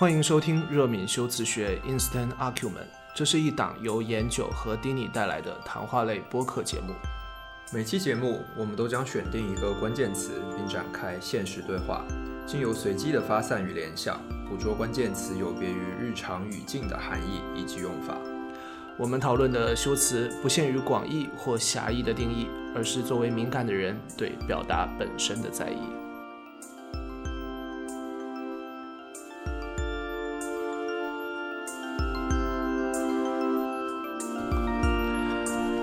欢迎收听热敏修辞学 Instant Argument，这是一档由颜九和丁尼带来的谈话类播客节目。每期节目，我们都将选定一个关键词，并展开现实对话，经由随机的发散与联想，捕捉关键词有别于日常语境的含义以及用法。我们讨论的修辞不限于广义或狭义的定义，而是作为敏感的人对表达本身的在意。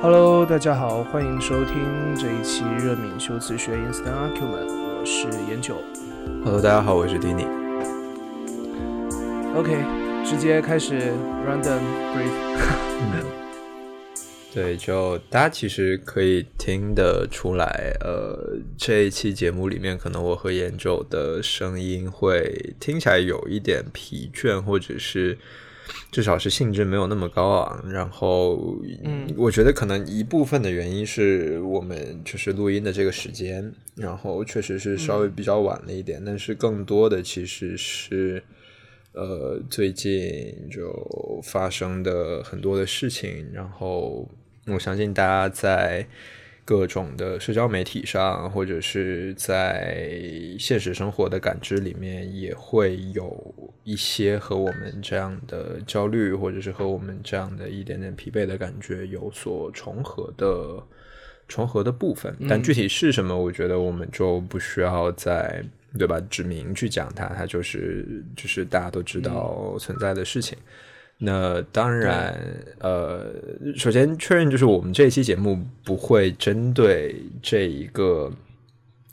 Hello，大家好，欢迎收听这一期热敏修辞学 Instant Argument，我是颜九。Hello，大家好，我是 Dini。OK，直接开始 Random Brief。对，就大家其实可以听得出来，呃，这一期节目里面，可能我和颜九的声音会听起来有一点疲倦，或者是。至少是兴致没有那么高昂，然后，嗯，我觉得可能一部分的原因是我们就是录音的这个时间，然后确实是稍微比较晚了一点，但是更多的其实是，呃，最近就发生的很多的事情，然后我相信大家在。各种的社交媒体上，或者是在现实生活的感知里面，也会有一些和我们这样的焦虑，或者是和我们这样的一点点疲惫的感觉有所重合的重合的部分。但具体是什么，我觉得我们就不需要再对吧指明去讲它，它就是就是大家都知道存在的事情。那当然，呃，首先确认就是我们这一期节目不会针对这一个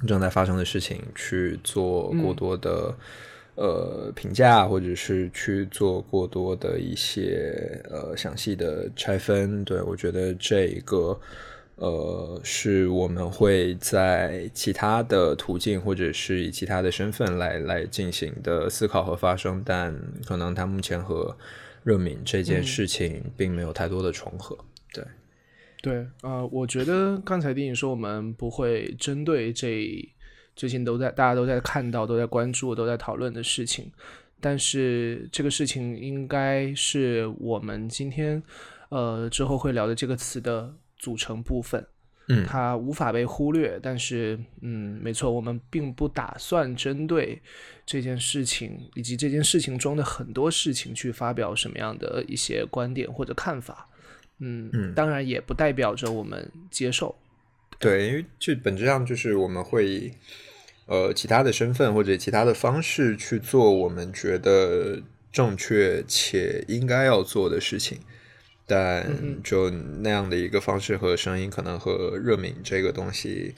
正在发生的事情去做过多的呃评价，或者是去做过多的一些呃详细的拆分。对我觉得这一个呃是我们会在其他的途径或者是以其他的身份来来进行的思考和发生，但可能它目前和热敏这件事情并没有太多的重合，对，对，呃，我觉得刚才丁颖说我们不会针对这最近都在大家都在看到、都在关注、都在讨论的事情，但是这个事情应该是我们今天呃之后会聊的这个词的组成部分。嗯，它无法被忽略，但是，嗯，没错，我们并不打算针对这件事情以及这件事情中的很多事情去发表什么样的一些观点或者看法，嗯嗯，当然也不代表着我们接受，对，因为这本质上就是我们会以呃其他的身份或者其他的方式去做我们觉得正确且应该要做的事情。但就那样的一个方式和声音，可能和热敏这个东西，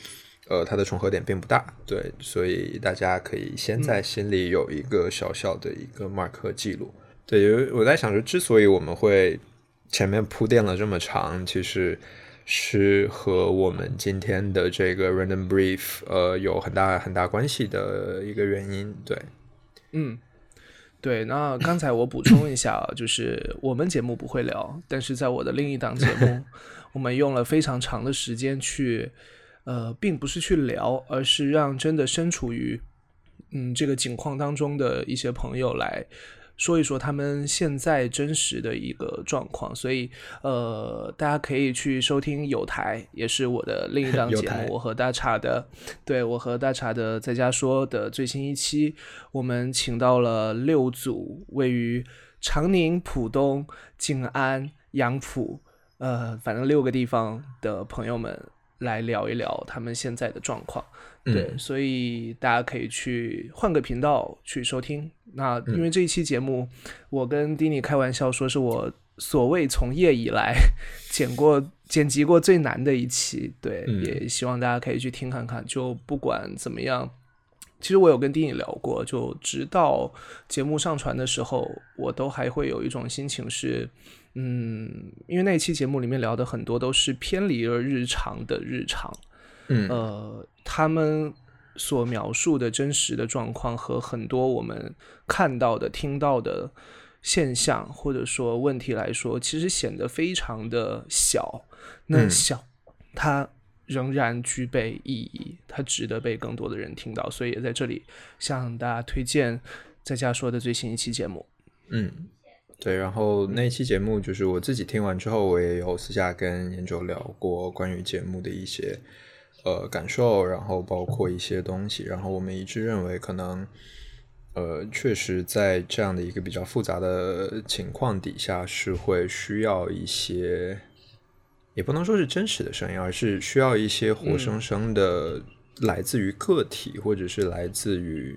呃，它的重合点并不大，对，所以大家可以先在心里有一个小小的一个 mark 记录。对，因为我在想说，之所以我们会前面铺垫了这么长，其实是和我们今天的这个 random brief，呃，有很大很大关系的一个原因。对，嗯。对，那刚才我补充一下，就是我们节目不会聊，但是在我的另一档节目，我们用了非常长的时间去，呃，并不是去聊，而是让真的身处于嗯这个境况当中的一些朋友来。说一说他们现在真实的一个状况，所以呃，大家可以去收听有台，也是我的另一档 节目。我和大茶的，对我和大茶的在家说的最新一期，我们请到了六组位于长宁、浦东、静安、杨浦，呃，反正六个地方的朋友们来聊一聊他们现在的状况。对，所以大家可以去换个频道去收听。那因为这一期节目，我跟丁尼开玩笑说是我所谓从业以来 剪过、剪辑过最难的一期。对，也希望大家可以去听看看。就不管怎么样，其实我有跟丁尼聊过，就直到节目上传的时候，我都还会有一种心情是，嗯，因为那期节目里面聊的很多都是偏离了日常的日常。嗯，呃，他们所描述的真实的状况和很多我们看到的、听到的现象或者说问题来说，其实显得非常的小。那小，它仍然具备意义，它值得被更多的人听到。所以也在这里向大家推荐在家说的最新一期节目。嗯，对。然后那期节目就是我自己听完之后，我也有私下跟研究聊过关于节目的一些呃感受，然后包括一些东西。然后我们一致认为，可能呃确实在这样的一个比较复杂的情况底下，是会需要一些。也不能说是真实的声音，而是需要一些活生生的，来自于个体，或者是来自于，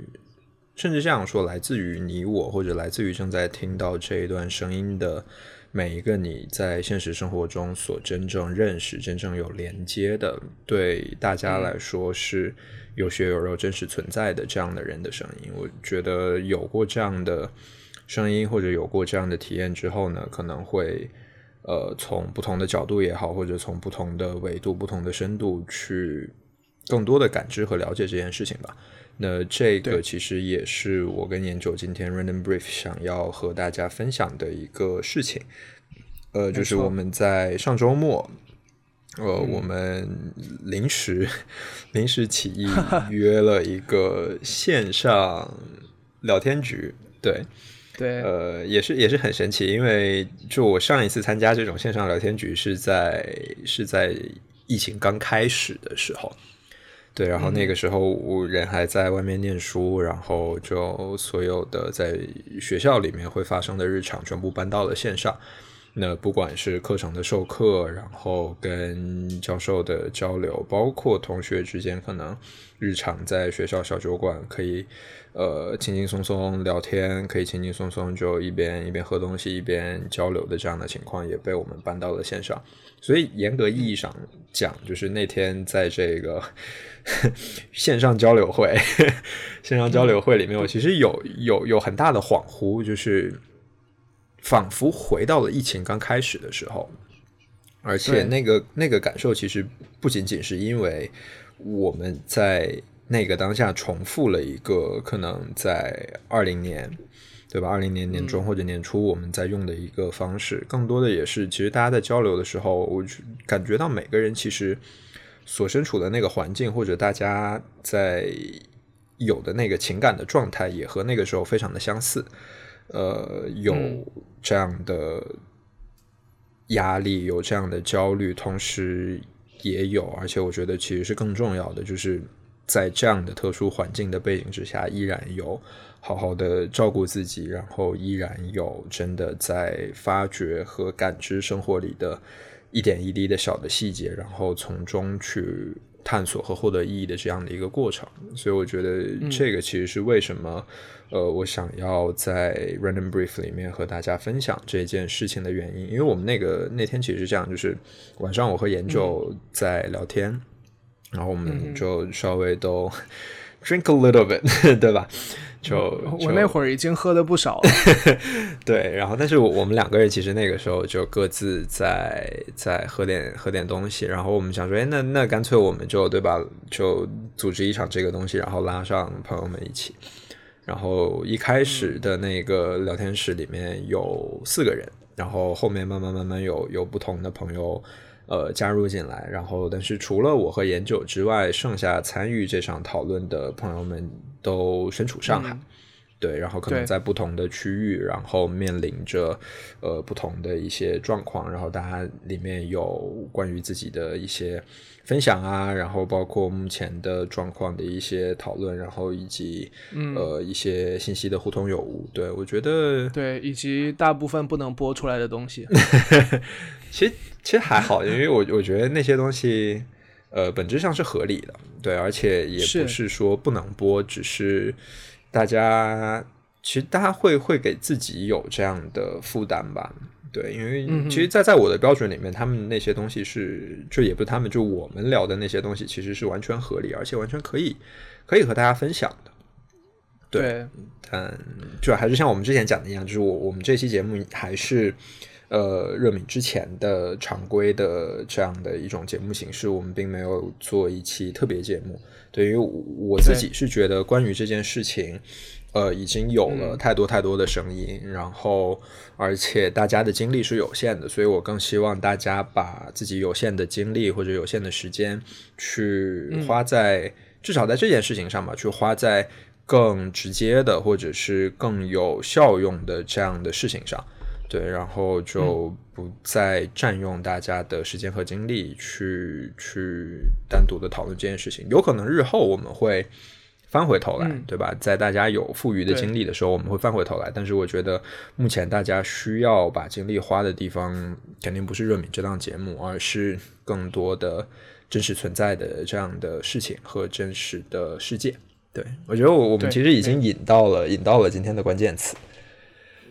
甚至这样说，来自于你我，或者来自于正在听到这一段声音的每一个你在现实生活中所真正认识、真正有连接的，对大家来说是有血有肉、真实存在的这样的人的声音。我觉得有过这样的声音，或者有过这样的体验之后呢，可能会。呃，从不同的角度也好，或者从不同的维度、不同的深度去更多的感知和了解这件事情吧。那这个其实也是我跟研九今天 Random Brief 想要和大家分享的一个事情。呃，就是我们在上周末，呃，我们临时临时起意 约了一个线上聊天局，对。对，呃，也是也是很神奇，因为就我上一次参加这种线上聊天局是在是在疫情刚开始的时候，对，然后那个时候我人还在外面念书，然后就所有的在学校里面会发生的日常全部搬到了线上。那不管是课程的授课，然后跟教授的交流，包括同学之间可能日常在学校小酒馆可以。呃，轻轻松松聊天，可以轻轻松松就一边一边喝东西一边交流的这样的情况，也被我们搬到了线上。所以严格意义上讲，就是那天在这个 线上交流会、线上交流会里面，我其实有有有很大的恍惚，就是仿佛回到了疫情刚开始的时候，而且那个那个感受其实不仅仅是因为我们在。那个当下重复了一个可能在二零年，对吧？二零年年中或者年初我们在用的一个方式，更多的也是其实大家在交流的时候，我感觉到每个人其实所身处的那个环境，或者大家在有的那个情感的状态，也和那个时候非常的相似。呃，有这样的压力，有这样的焦虑，同时也有，而且我觉得其实是更重要的，就是。在这样的特殊环境的背景之下，依然有好好的照顾自己，然后依然有真的在发掘和感知生活里的一点一滴的小的细节，然后从中去探索和获得意义的这样的一个过程。所以我觉得这个其实是为什么，呃，我想要在 Random Brief 里面和大家分享这件事情的原因。因为我们那个那天其实是这样，就是晚上我和研究在聊天。然后我们就稍微都 drink a little bit，对吧？就我那会儿已经喝的不少了。对，然后但是我我们两个人其实那个时候就各自在在喝点喝点东西。然后我们想说，哎，那那干脆我们就对吧？就组织一场这个东西，然后拉上朋友们一起。然后一开始的那个聊天室里面有四个人，然后后面慢慢慢慢有有不同的朋友。呃，加入进来，然后，但是除了我和研九之外，剩下参与这场讨论的朋友们都身处上海，对，然后可能在不同的区域，然后面临着呃不同的一些状况，然后大家里面有关于自己的一些分享啊，然后包括目前的状况的一些讨论，然后以及呃一些信息的互通有无，对我觉得对，以及大部分不能播出来的东西，其实。其实还好，因为我我觉得那些东西，呃，本质上是合理的，对，而且也不是说不能播，只是大家其实大家会会给自己有这样的负担吧，对，因为其实，在在我的标准里面，他们那些东西是，就也不是他们，就我们聊的那些东西，其实是完全合理，而且完全可以可以和大家分享的，对，但就还是像我们之前讲的一样，就是我我们这期节目还是。呃，热敏之前的常规的这样的一种节目形式，我们并没有做一期特别节目。对于我自己是觉得，关于这件事情，呃，已经有了太多太多的声音，然后而且大家的精力是有限的，所以我更希望大家把自己有限的精力或者有限的时间，去花在至少在这件事情上吧，去花在。更直接的，或者是更有效用的这样的事情上，对，然后就不再占用大家的时间和精力去去单独的讨论这件事情。有可能日后我们会翻回头来，对吧？在大家有富余的精力的时候，我们会翻回头来。但是我觉得目前大家需要把精力花的地方，肯定不是热敏这档节目，而是更多的真实存在的这样的事情和真实的世界。对，我觉得我我们其实已经引到了引到了今天的关键词，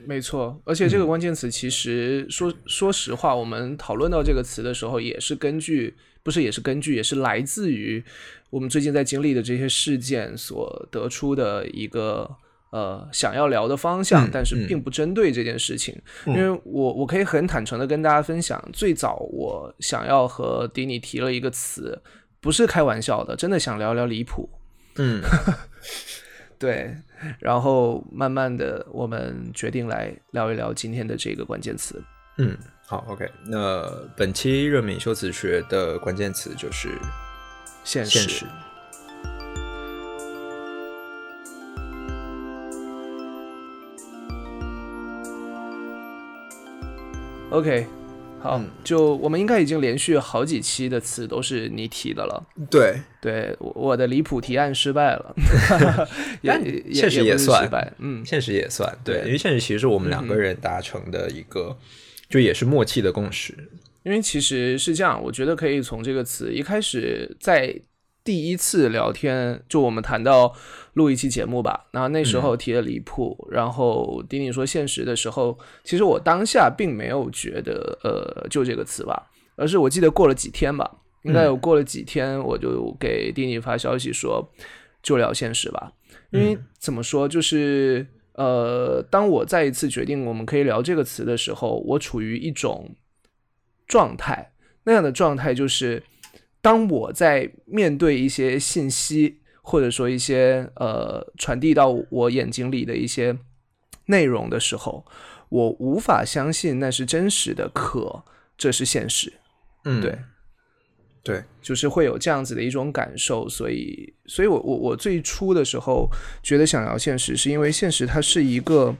没错。而且这个关键词其实说说实话，我们讨论到这个词的时候，也是根据不是也是根据也是来自于我们最近在经历的这些事件所得出的一个呃想要聊的方向，但是并不针对这件事情。因为我我可以很坦诚的跟大家分享，最早我想要和迪尼提了一个词，不是开玩笑的，真的想聊聊离谱。嗯，对，然后慢慢的，我们决定来聊一聊今天的这个关键词。嗯，好，OK，那本期热敏修辞学的关键词就是现实。OK。好，就我们应该已经连续好几期的词都是你提的了。对，对，我的离谱提案失败了，但现实也算，嗯，现实也算，对，因为现实其实是我们两个人达成的一个，就也是默契的共识。因为其实是这样，我觉得可以从这个词一开始在。第一次聊天，就我们谈到录一期节目吧，然后那时候提了离谱，然后丁丁说现实的时候，其实我当下并没有觉得呃就这个词吧，而是我记得过了几天吧，应该有过了几天，我就给丁丁发消息说就聊现实吧，因为怎么说就是呃，当我再一次决定我们可以聊这个词的时候，我处于一种状态，那样的状态就是。当我在面对一些信息，或者说一些呃传递到我眼睛里的一些内容的时候，我无法相信那是真实的，可这是现实。嗯，对，对，就是会有这样子的一种感受。所以，所以我我我最初的时候觉得想要现实，是因为现实它是一个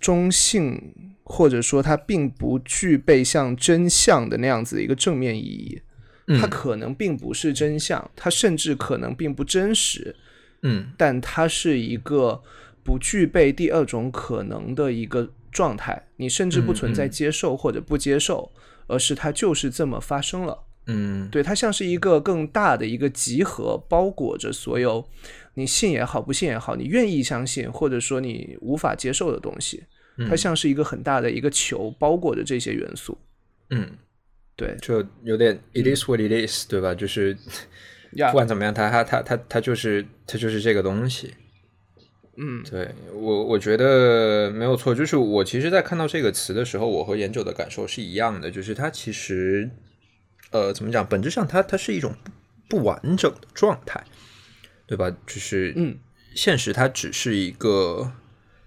中性，或者说它并不具备像真相的那样子的一个正面意义。它可能并不是真相，它甚至可能并不真实，嗯，但它是一个不具备第二种可能的一个状态。你甚至不存在接受或者不接受，而是它就是这么发生了。嗯，对，它像是一个更大的一个集合，包裹着所有你信也好，不信也好，你愿意相信或者说你无法接受的东西。它像是一个很大的一个球，包裹着这些元素。嗯。对，就有点 it is what it is，对吧？就是 不管怎么样，它它它它它就是它就是这个东西。嗯，对我我觉得没有错。就是我其实，在看到这个词的时候，我和研九的感受是一样的。就是它其实，呃，怎么讲？本质上，它它是一种不完整的状态，对吧？就是嗯，现实它只是一个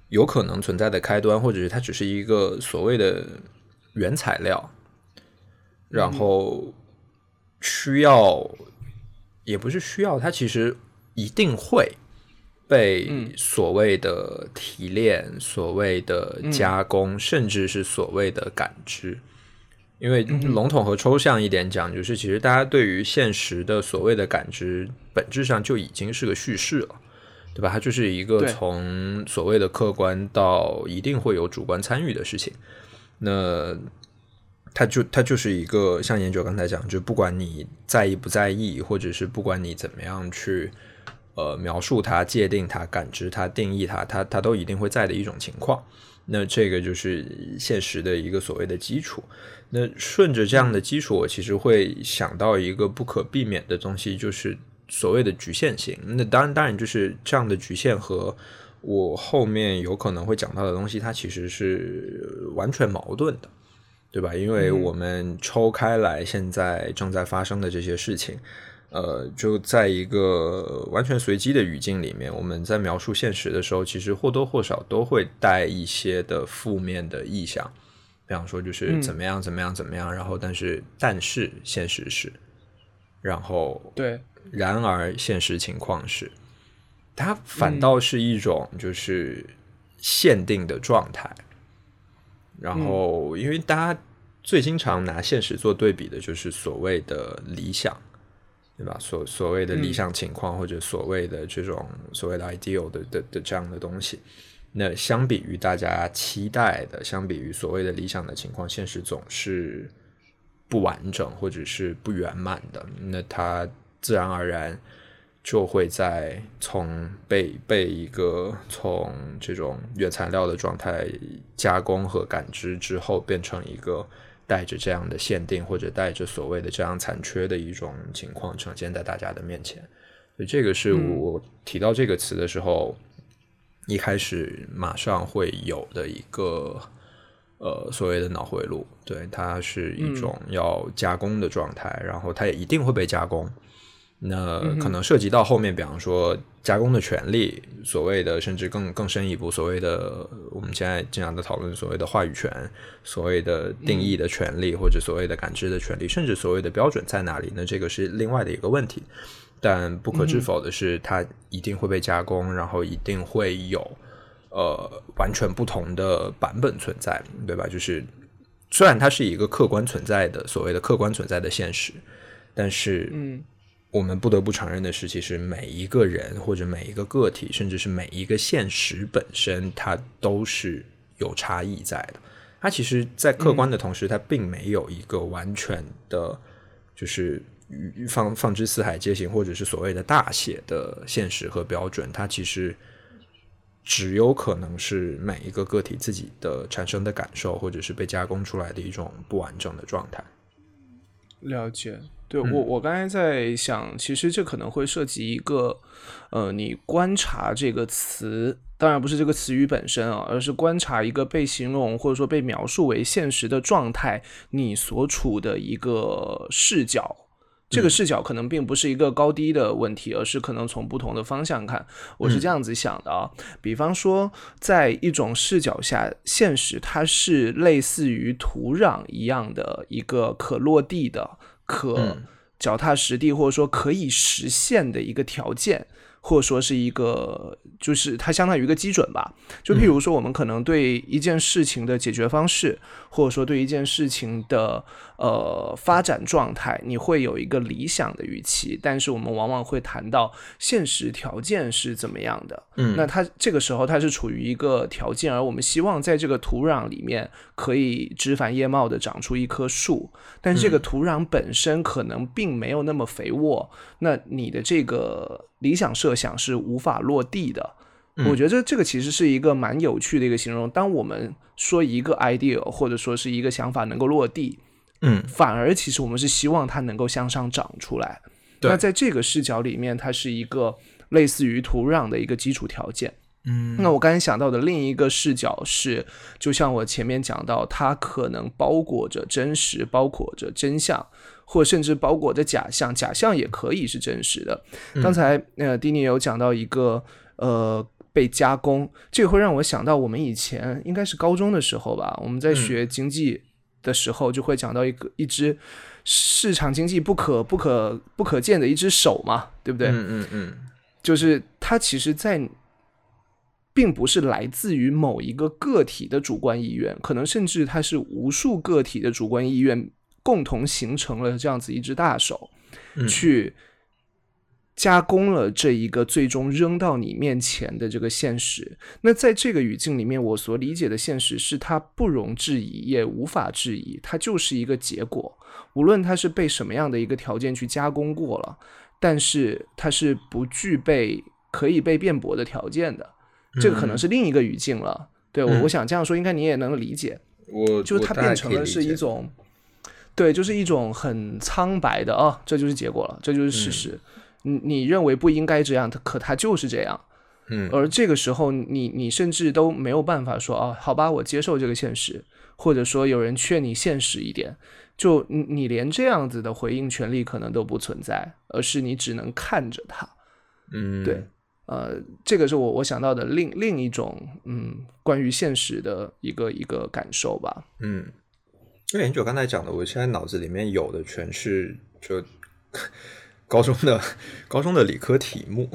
有可能存在的开端，或者是它只是一个所谓的原材料。然后需要，也不是需要，它其实一定会被所谓的提炼、所谓的加工，甚至是所谓的感知。因为笼统和抽象一点讲，就是其实大家对于现实的所谓的感知，本质上就已经是个叙事了，对吧？它就是一个从所谓的客观到一定会有主观参与的事情。那它就它就是一个像研究刚才讲，就不管你在意不在意，或者是不管你怎么样去呃描述它、界定它、感知它、定义它，它它都一定会在的一种情况。那这个就是现实的一个所谓的基础。那顺着这样的基础，我其实会想到一个不可避免的东西，就是所谓的局限性。那当然，当然就是这样的局限和我后面有可能会讲到的东西，它其实是完全矛盾的。对吧？因为我们抽开来，现在正在发生的这些事情，呃，就在一个完全随机的语境里面，我们在描述现实的时候，其实或多或少都会带一些的负面的意象，比方说就是怎么样怎么样怎么样，然后但是但是现实是，然后对，然而现实情况是，它反倒是一种就是限定的状态。然后，因为大家最经常拿现实做对比的，就是所谓的理想，对吧？所所谓的理想情况，或者所谓的这种所谓的 ideal 的的的这样的东西。那相比于大家期待的，相比于所谓的理想的情况，现实总是不完整或者是不圆满的。那它自然而然。就会在从被被一个从这种原材料的状态加工和感知之后，变成一个带着这样的限定或者带着所谓的这样残缺的一种情况呈现在大家的面前。所以这个是我提到这个词的时候，一开始马上会有的一个呃所谓的脑回路。对，它是一种要加工的状态，然后它也一定会被加工。那可能涉及到后面，比方说加工的权利，所谓的甚至更更深一步，所谓的我们现在经常的讨论所谓的话语权，所谓的定义的权利，或者所谓的感知的权利，甚至所谓的标准在哪里？那这个是另外的一个问题。但不可置否的是，它一定会被加工，然后一定会有呃完全不同的版本存在，对吧？就是虽然它是一个客观存在的所谓的客观存在的现实，但是嗯。我们不得不承认的是，其实每一个人或者每一个个体，甚至是每一个现实本身，它都是有差异在的。它其实，在客观的同时，它并没有一个完全的，就是放放之四海皆行，或者是所谓的大写的现实和标准。它其实只有可能是每一个个体自己的产生的感受，或者是被加工出来的一种不完整的状态。了解。对我，我刚才在想，其实这可能会涉及一个，呃，你观察这个词，当然不是这个词语本身啊，而是观察一个被形容或者说被描述为现实的状态，你所处的一个视角。这个视角可能并不是一个高低的问题，而是可能从不同的方向看。我是这样子想的啊，比方说，在一种视角下，现实它是类似于土壤一样的一个可落地的。可脚踏实地，或者说可以实现的一个条件。或者说是一个，就是它相当于一个基准吧。就譬如说，我们可能对一件事情的解决方式，或者说对一件事情的呃发展状态，你会有一个理想的预期，但是我们往往会谈到现实条件是怎么样的。嗯，那它这个时候它是处于一个条件，而我们希望在这个土壤里面可以枝繁叶茂的长出一棵树，但是这个土壤本身可能并没有那么肥沃。那你的这个。理想设想是无法落地的，我觉得这个其实是一个蛮有趣的一个形容。当我们说一个 idea 或者说是一个想法能够落地，嗯，反而其实我们是希望它能够向上长出来。那在这个视角里面，它是一个类似于土壤的一个基础条件。嗯，那我刚才想到的另一个视角是，就像我前面讲到，它可能包裹着真实，包裹着真相。或甚至包裹着假象，假象也可以是真实的。刚才呃，丁尼有讲到一个呃被加工，这个会让我想到我们以前应该是高中的时候吧，我们在学经济的时候就会讲到一个一只市场经济不可不可不可见的一只手嘛，对不对？嗯嗯嗯，就是它其实，在并不是来自于某一个个体的主观意愿，可能甚至它是无数个体的主观意愿。共同形成了这样子一只大手，去加工了这一个最终扔到你面前的这个现实。那在这个语境里面，我所理解的现实是它不容置疑，也无法质疑，它就是一个结果。无论它是被什么样的一个条件去加工过了，但是它是不具备可以被辩驳的条件的。这个可能是另一个语境了。对我，我想这样说，应该你也能理解。我就它变成了是一种。对，就是一种很苍白的啊，这就是结果了，这就是事实。你你认为不应该这样，它可他就是这样。嗯，而这个时候，你你甚至都没有办法说啊，好吧，我接受这个现实，或者说有人劝你现实一点，就你你连这样子的回应权利可能都不存在，而是你只能看着他。嗯，对，呃，这个是我我想到的另另一种嗯关于现实的一个一个感受吧。嗯。因为很久刚才讲的，我现在脑子里面有的全是就高中的 高中的理科题目。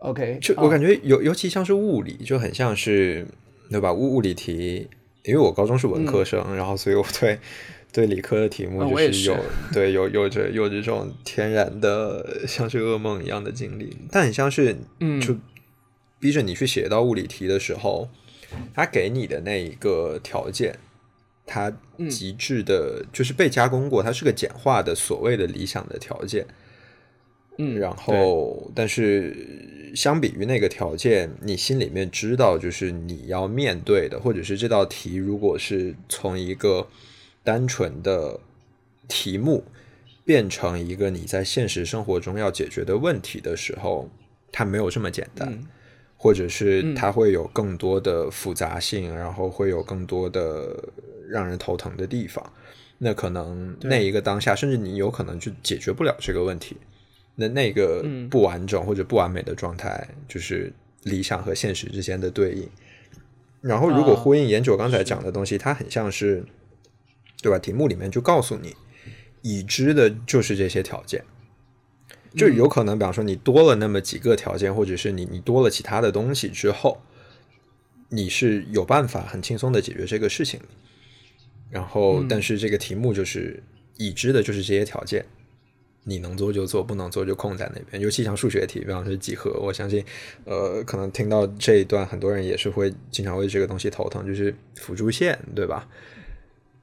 OK，就我感觉尤尤其像是物理，就很像是对吧？物物理题，因为我高中是文科生，然后所以我对 对理科的题目就是有对有有着有着这种天然的像是噩梦一样的经历，但很像是嗯，就逼着你去写到物理题的时候，他给你的那一个条件，它极致的就是被加工过，它是个简化的所谓的理想的条件。嗯，然后，但是相比于那个条件，你心里面知道，就是你要面对的，或者是这道题，如果是从一个单纯的题目变成一个你在现实生活中要解决的问题的时候，它没有这么简单，或者是它会有更多的复杂性，然后会有更多的让人头疼的地方。那可能那一个当下，甚至你有可能就解决不了这个问题。那那个不完整或者不完美的状态，就是理想和现实之间的对应。然后，如果呼应研究刚才讲的东西，它很像是，对吧？题目里面就告诉你，已知的就是这些条件，就有可能，比方说你多了那么几个条件，或者是你你多了其他的东西之后，你是有办法很轻松的解决这个事情。然后，但是这个题目就是已知的就是这些条件。你能做就做，不能做就空在那边。尤其像数学题，比方说几何，我相信，呃，可能听到这一段，很多人也是会经常为这个东西头疼，就是辅助线，对吧？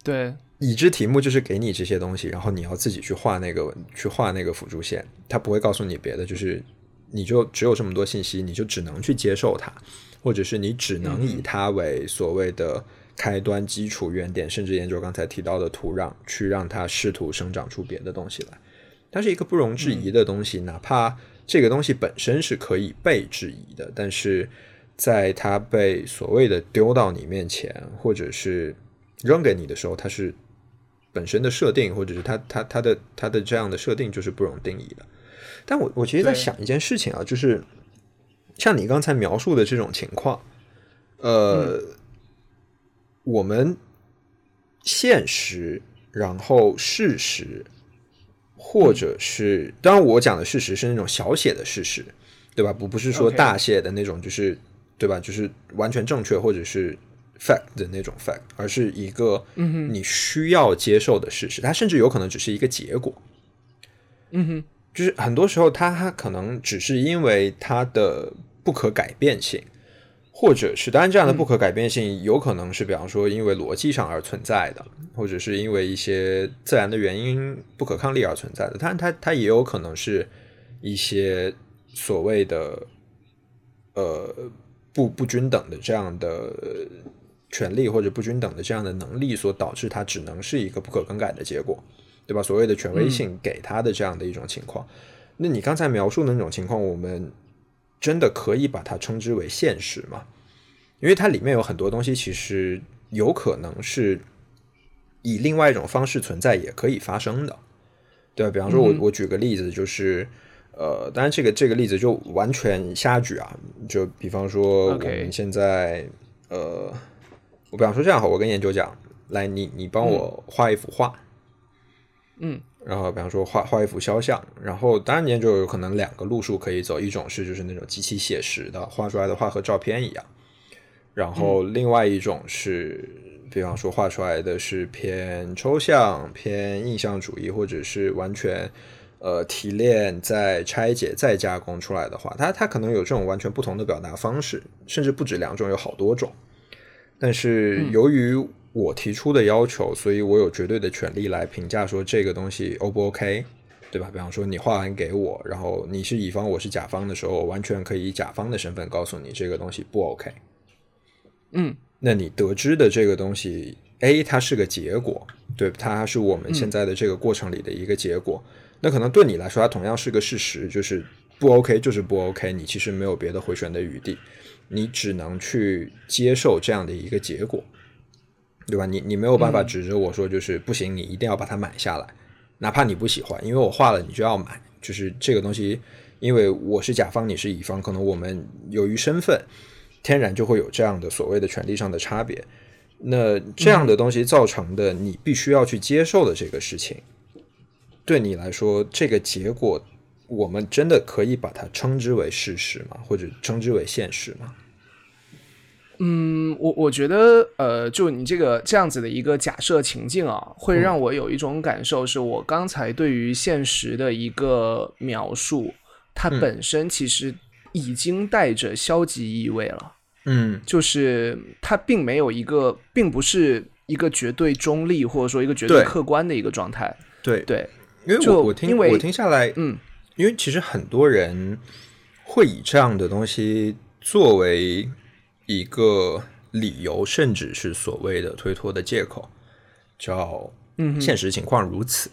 对，已知题目就是给你这些东西，然后你要自己去画那个，去画那个辅助线，它不会告诉你别的，就是你就只有这么多信息，你就只能去接受它，或者是你只能以它为所谓的开端、基础、原点，甚至研究刚才提到的土壤，去让它试图生长出别的东西来。它是一个不容置疑的东西，哪怕这个东西本身是可以被质疑的，但是在它被所谓的丢到你面前，或者是扔给你的时候，它是本身的设定，或者是它它它的它的这样的设定就是不容定义的。但我我其实在想一件事情啊，就是像你刚才描述的这种情况，呃，我们现实，然后事实。或者是，当然我讲的事实是那种小写的事实，对吧？不不是说大写的那种，就是对吧？就是完全正确或者是 fact 的那种 fact，而是一个你需要接受的事实。它甚至有可能只是一个结果。嗯哼，就是很多时候，它它可能只是因为它的不可改变性。或者是，当然，这样的不可改变性有可能是，比方说，因为逻辑上而存在的，或者是因为一些自然的原因不可抗力而存在的。当然，它它也有可能是一些所谓的呃不不均等的这样的权利或者不均等的这样的能力所导致它只能是一个不可更改的结果，对吧？所谓的权威性给他的这样的一种情况。那你刚才描述的那种情况，我们。真的可以把它称之为现实吗？因为它里面有很多东西，其实有可能是以另外一种方式存在，也可以发生的，对吧？比方说，我我举个例子，就是呃，当然这个这个例子就完全瞎举啊。就比方说，我们现在呃，我比方说这样好，我跟研究讲，来，你你帮我画一幅画，嗯。然后，比方说画画一幅肖像，然后当然，研究有可能两个路数可以走，一种是就是那种极其写实的，画出来的画和照片一样，然后另外一种是，比方说画出来的是偏抽象、偏印象主义，或者是完全呃提炼、再拆解、再加工出来的画，它它可能有这种完全不同的表达方式，甚至不止两种，有好多种，但是由于。我提出的要求，所以我有绝对的权利来评价说这个东西 O 不 OK，对吧？比方说你画完给我，然后你是乙方，我是甲方的时候，我完全可以以甲方的身份告诉你这个东西不 OK。嗯，那你得知的这个东西 A 它是个结果，对，它是我们现在的这个过程里的一个结果。那可能对你来说，它同样是个事实，就是不 OK 就是不 OK，你其实没有别的回旋的余地，你只能去接受这样的一个结果。对吧？你你没有办法指着我说，就是不行，你一定要把它买下来，哪怕你不喜欢，因为我画了，你就要买。就是这个东西，因为我是甲方，你是乙方，可能我们由于身份，天然就会有这样的所谓的权利上的差别。那这样的东西造成的，你必须要去接受的这个事情，对你来说，这个结果我们真的可以把它称之为事实吗？或者称之为现实吗？嗯，我我觉得，呃，就你这个这样子的一个假设情境啊，会让我有一种感受，是我刚才对于现实的一个描述，它本身其实已经带着消极意味了。嗯，就是它并没有一个，并不是一个绝对中立或者说一个绝对客观的一个状态。对对，因为我我听我听下来，嗯，因为其实很多人会以这样的东西作为。一个理由，甚至是所谓的推脱的借口，叫“嗯，现实情况如此”。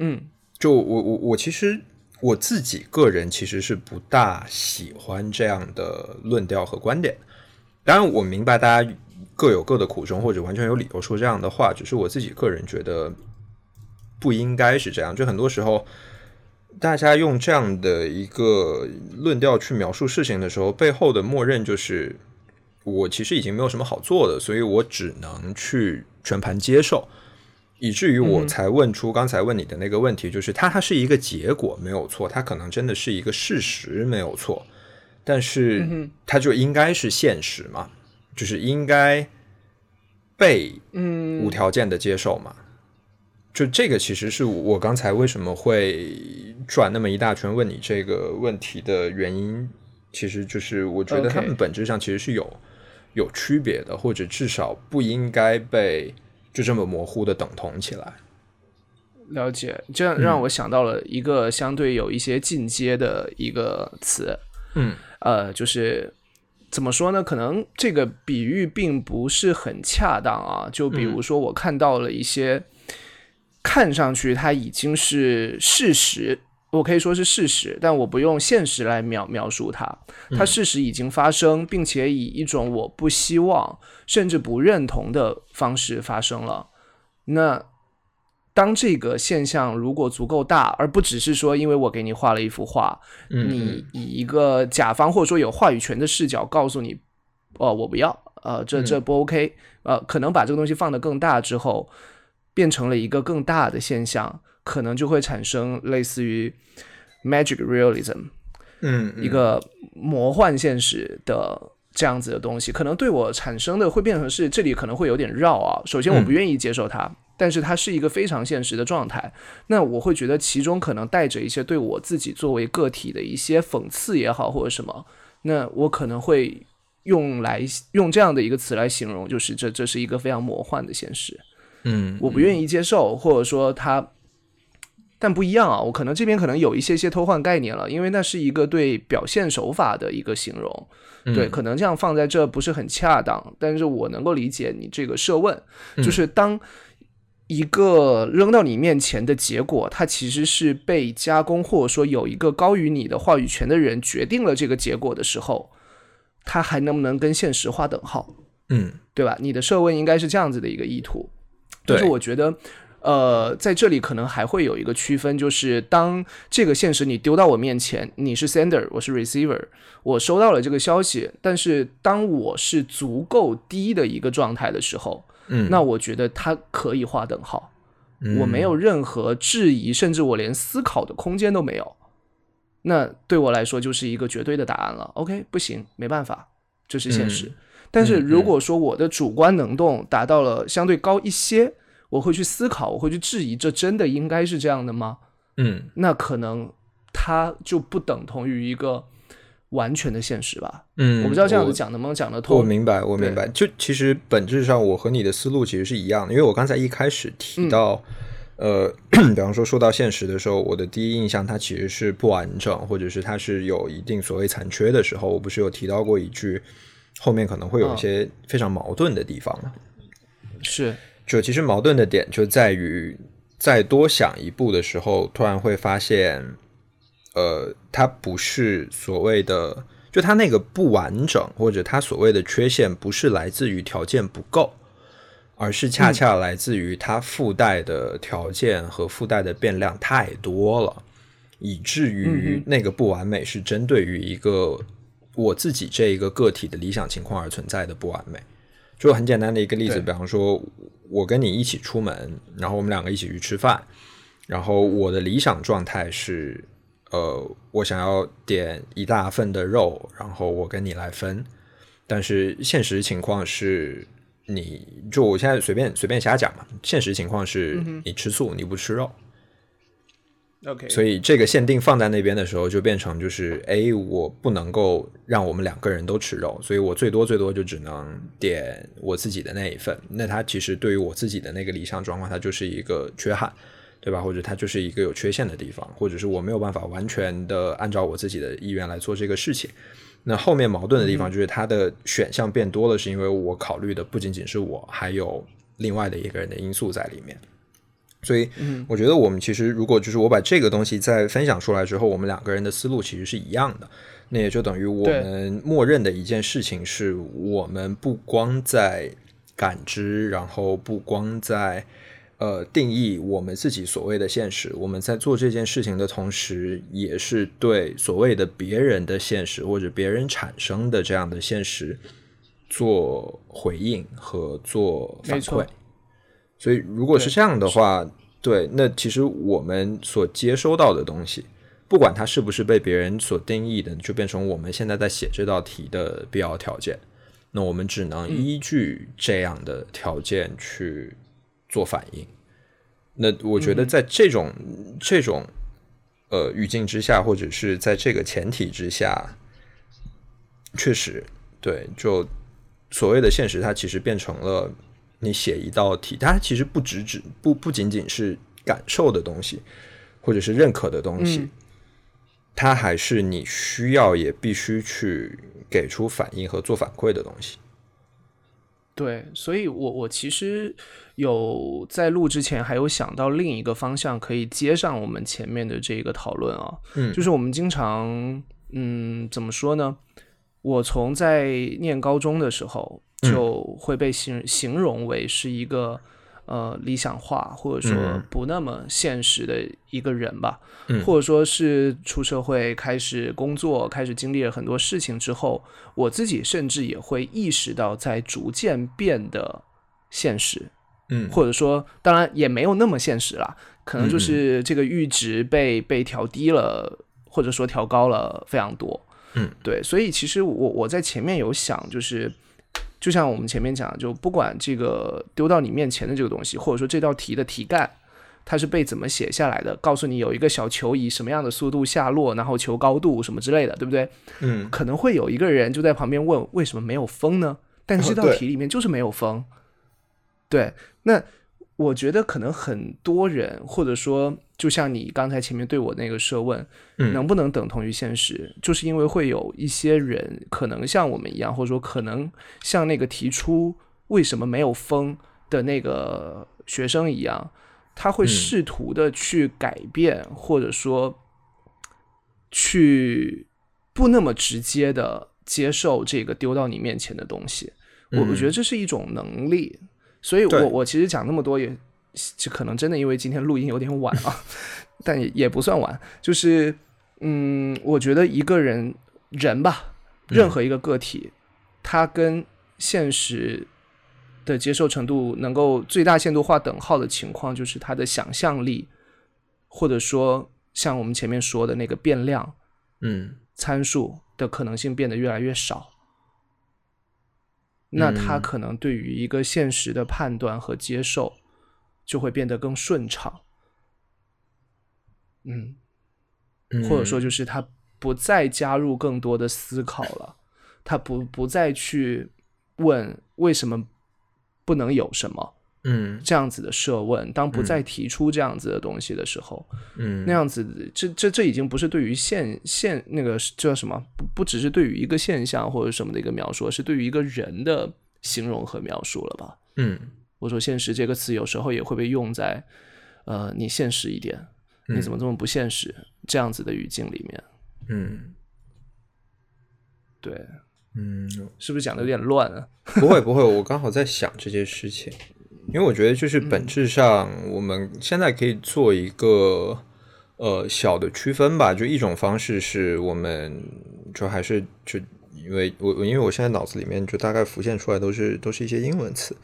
嗯，就我我我其实我自己个人其实是不大喜欢这样的论调和观点。当然，我明白大家各有各的苦衷，或者完全有理由说这样的话。只是我自己个人觉得不应该是这样。就很多时候。大家用这样的一个论调去描述事情的时候，背后的默认就是我其实已经没有什么好做的，所以我只能去全盘接受，以至于我才问出刚才问你的那个问题，就是它它是一个结果没有错，它可能真的是一个事实没有错，但是它就应该是现实嘛，就是应该被无条件的接受嘛。就这个其实是我刚才为什么会转那么一大圈问你这个问题的原因，其实就是我觉得他们本质上其实是有有区别的，或者至少不应该被就这么模糊的等同起来。了解，这样让我想到了一个相对有一些进阶的一个词，嗯，呃，就是怎么说呢？可能这个比喻并不是很恰当啊。就比如说，我看到了一些。看上去它已经是事实，我可以说是事实，但我不用现实来描描述它。它事实已经发生，并且以一种我不希望甚至不认同的方式发生了。那当这个现象如果足够大，而不只是说因为我给你画了一幅画，你以一个甲方或者说有话语权的视角告诉你，哦，我不要，呃，这这不 OK，呃，可能把这个东西放得更大之后。变成了一个更大的现象，可能就会产生类似于 magic realism，嗯，一个魔幻现实的这样子的东西，可能对我产生的会变成是这里可能会有点绕啊。首先，我不愿意接受它，但是它是一个非常现实的状态。那我会觉得其中可能带着一些对我自己作为个体的一些讽刺也好，或者什么。那我可能会用来用这样的一个词来形容，就是这这是一个非常魔幻的现实。嗯，我不愿意接受，或者说他，但不一样啊，我可能这边可能有一些些偷换概念了，因为那是一个对表现手法的一个形容，对，可能这样放在这不是很恰当，但是我能够理解你这个设问，就是当一个扔到你面前的结果，它其实是被加工，或者说有一个高于你的话语权的人决定了这个结果的时候，它还能不能跟现实划等号？嗯，对吧？你的设问应该是这样子的一个意图。但是我觉得，呃，在这里可能还会有一个区分，就是当这个现实你丢到我面前，你是 sender，我是 receiver，我收到了这个消息，但是当我是足够低的一个状态的时候，嗯，那我觉得它可以划等号，我没有任何质疑，甚至我连思考的空间都没有，那对我来说就是一个绝对的答案了。OK，不行，没办法，这是现实。但是如果说我的主观能动达到了相对高一些，我会去思考，我会去质疑，这真的应该是这样的吗？嗯，那可能它就不等同于一个完全的现实吧。嗯，我不知道这样子讲能不能讲得通。我明白，我明白。就其实本质上，我和你的思路其实是一样的，因为我刚才一开始提到，呃，比方说说到现实的时候，我的第一印象它其实是不完整，或者是它是有一定所谓残缺的时候，我不是有提到过一句。后面可能会有一些非常矛盾的地方吗是，就其实矛盾的点就在于，再多想一步的时候，突然会发现，呃，它不是所谓的，就它那个不完整，或者它所谓的缺陷，不是来自于条件不够，而是恰恰来自于它附带的条件和附带的变量太多了，以至于那个不完美是针对于一个。我自己这一个个体的理想情况而存在的不完美，就很简单的一个例子，比方说，我跟你一起出门，然后我们两个一起去吃饭，然后我的理想状态是呃，我想要点一大份的肉，然后我跟你来分。但是现实情况是，你就我现在随便随便瞎讲嘛。现实情况是你吃素，你不吃肉。OK，所以这个限定放在那边的时候，就变成就是，哎，我不能够让我们两个人都吃肉，所以我最多最多就只能点我自己的那一份。那它其实对于我自己的那个理想状况，它就是一个缺憾，对吧？或者它就是一个有缺陷的地方，或者是我没有办法完全的按照我自己的意愿来做这个事情。那后面矛盾的地方就是它的选项变多了，是因为我考虑的不仅仅是我，还有另外的一个人的因素在里面。所以，我觉得我们其实如果就是我把这个东西再分享出来之后，我们两个人的思路其实是一样的。那也就等于我们默认的一件事情是，我们不光在感知，然后不光在呃定义我们自己所谓的现实，我们在做这件事情的同时，也是对所谓的别人的现实或者别人产生的这样的现实做回应和做反馈。所以，如果是这样的话，对，那其实我们所接收到的东西，不管它是不是被别人所定义的，就变成我们现在在写这道题的必要条件。那我们只能依据这样的条件去做反应。那我觉得，在这种这种呃语境之下，或者是在这个前提之下，确实，对，就所谓的现实，它其实变成了。你写一道题，它其实不只只不不仅仅是感受的东西，或者是认可的东西，它还是你需要也必须去给出反应和做反馈的东西。对，所以我我其实有在录之前还有想到另一个方向可以接上我们前面的这个讨论啊，嗯，就是我们经常嗯怎么说呢？我从在念高中的时候。就会被形形容为是一个呃理想化或者说不那么现实的一个人吧，或者说是出社会开始工作，开始经历了很多事情之后，我自己甚至也会意识到在逐渐变得现实，嗯，或者说当然也没有那么现实了，可能就是这个阈值被被调低了，或者说调高了非常多，嗯，对，所以其实我我在前面有想就是。就像我们前面讲，就不管这个丢到你面前的这个东西，或者说这道题的题干，它是被怎么写下来的，告诉你有一个小球以什么样的速度下落，然后求高度什么之类的，对不对？嗯，可能会有一个人就在旁边问，为什么没有风呢？但是这道题里面就是没有风。对，那。我觉得可能很多人，或者说，就像你刚才前面对我那个设问，能不能等同于现实？就是因为会有一些人可能像我们一样，或者说可能像那个提出为什么没有风的那个学生一样，他会试图的去改变，或者说去不那么直接的接受这个丢到你面前的东西。我我觉得这是一种能力。所以，我我其实讲那么多，也就可能真的因为今天录音有点晚啊，但也也不算晚。就是，嗯，我觉得一个人人吧，任何一个个体，他跟现实的接受程度能够最大限度画等号的情况，就是他的想象力，或者说像我们前面说的那个变量，嗯，参数的可能性变得越来越少。那他可能对于一个现实的判断和接受，就会变得更顺畅，嗯，或者说就是他不再加入更多的思考了，他不不再去问为什么不能有什么。嗯，这样子的设问，当不再提出这样子的东西的时候，嗯，那样子，这这这已经不是对于现现那个叫什么，不不只是对于一个现象或者什么的一个描述，是对于一个人的形容和描述了吧？嗯，我说“现实”这个词有时候也会被用在，呃，你现实一点，你怎么这么不现实这样子的语境里面？嗯，对，嗯，是不是讲的有点乱啊？不会不会，我刚好在想这件事情。因为我觉得，就是本质上，我们现在可以做一个呃小的区分吧。就一种方式是，我们就还是就因为我因为我现在脑子里面就大概浮现出来都是都是一些英文词。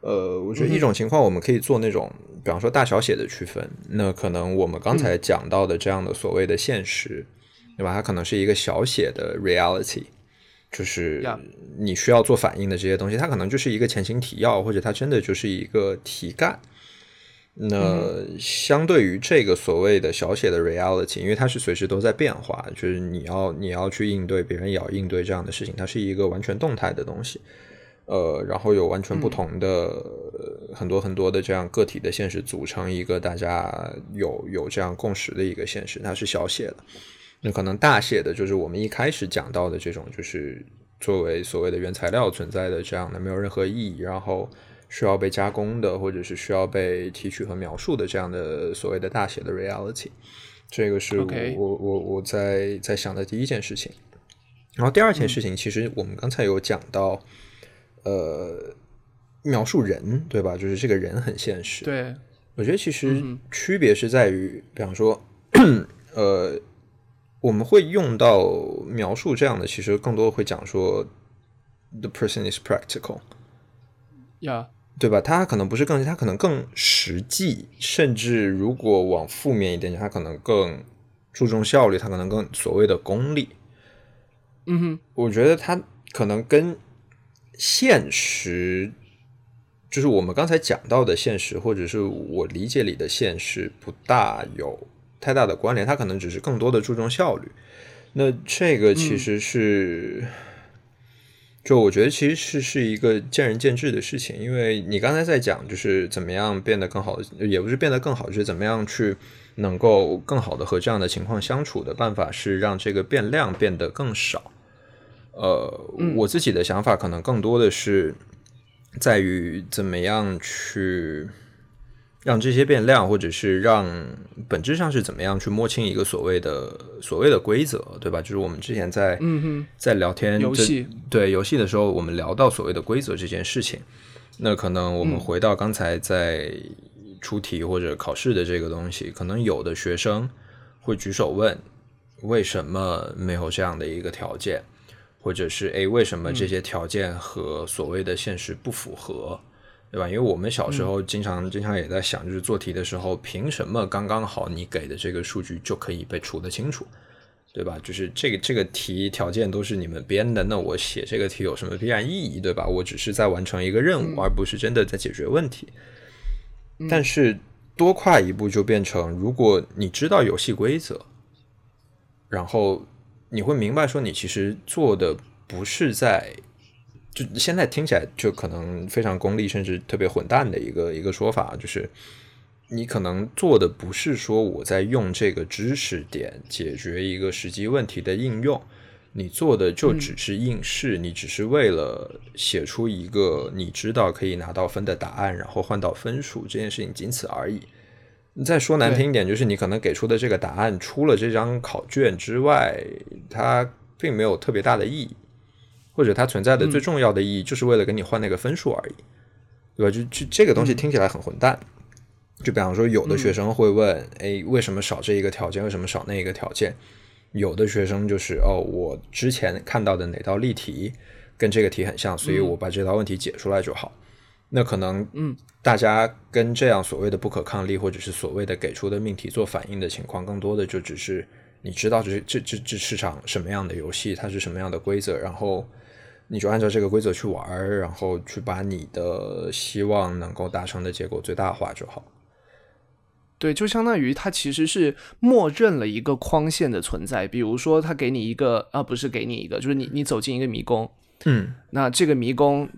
呃，我觉得一种情况我们可以做那种比方说大小写的区分，那可能我们刚才讲到的这样的所谓的现实，对吧？它可能是一个小写的 reality，就是你需要做反应的这些东西，它可能就是一个前情提要，或者它真的就是一个题干。那相对于这个所谓的小写的 reality，因为它是随时都在变化，就是你要你要去应对别人也要应对这样的事情，它是一个完全动态的东西。呃，然后有完全不同的很多很多的这样个体的现实组成一个大家有有这样共识的一个现实，它是小写的。那可能大写的就是我们一开始讲到的这种，就是作为所谓的原材料存在的这样的没有任何意义，然后需要被加工的，或者是需要被提取和描述的这样的所谓的大写的 reality。这个是我我我我在在想的第一件事情。然后第二件事情，其实我们刚才有讲到。呃，描述人对吧？就是这个人很现实。对，我觉得其实区别是在于，比方说，呃，我们会用到描述这样的，其实更多会讲说，the person is practical，呀，对吧？他可能不是更，他可能更实际，甚至如果往负面一点讲，他可能更注重效率，他可能更所谓的功利。嗯哼，我觉得他可能跟。现实就是我们刚才讲到的现实，或者是我理解里的现实，不大有太大的关联。它可能只是更多的注重效率。那这个其实是，就我觉得其实是是一个见仁见智的事情。因为你刚才在讲，就是怎么样变得更好，也不是变得更好，就是怎么样去能够更好的和这样的情况相处的办法，是让这个变量变得更少。呃，我自己的想法可能更多的是在于怎么样去让这些变量，或者是让本质上是怎么样去摸清一个所谓的所谓的规则，对吧？就是我们之前在嗯在聊天游戏对游戏的时候，我们聊到所谓的规则这件事情。那可能我们回到刚才在出题或者考试的这个东西，可能有的学生会举手问为什么没有这样的一个条件。或者是诶，为什么这些条件和所谓的现实不符合，对吧？因为我们小时候经常经常也在想，就是做题的时候，凭什么刚刚好你给的这个数据就可以被除得清楚，对吧？就是这个这个题条件都是你们编的，那我写这个题有什么必然意义，对吧？我只是在完成一个任务，而不是真的在解决问题。但是多跨一步就变成，如果你知道游戏规则，然后。你会明白，说你其实做的不是在，就现在听起来就可能非常功利，甚至特别混蛋的一个一个说法，就是你可能做的不是说我在用这个知识点解决一个实际问题的应用，你做的就只是应试，你只是为了写出一个你知道可以拿到分的答案，然后换到分数这件事情，仅此而已。你再说难听一点，就是你可能给出的这个答案，除了这张考卷之外，它并没有特别大的意义，或者它存在的最重要的意义，就是为了给你换那个分数而已，对吧？就就这个东西听起来很混蛋。就比方说，有的学生会问：“哎，为什么少这一个条件？为什么少那一个条件？”有的学生就是：“哦，我之前看到的哪道例题跟这个题很像，所以我把这道问题解出来就好。”那可能，嗯，大家跟这样所谓的不可抗力，或者是所谓的给出的命题做反应的情况，更多的就只是你知道这这这这是场什么样的游戏，它是什么样的规则，然后你就按照这个规则去玩，然后去把你的希望能够达成的结果最大化就好。对，就相当于它其实是默认了一个框线的存在，比如说它给你一个啊，不是给你一个，就是你你走进一个迷宫，嗯，那这个迷宫。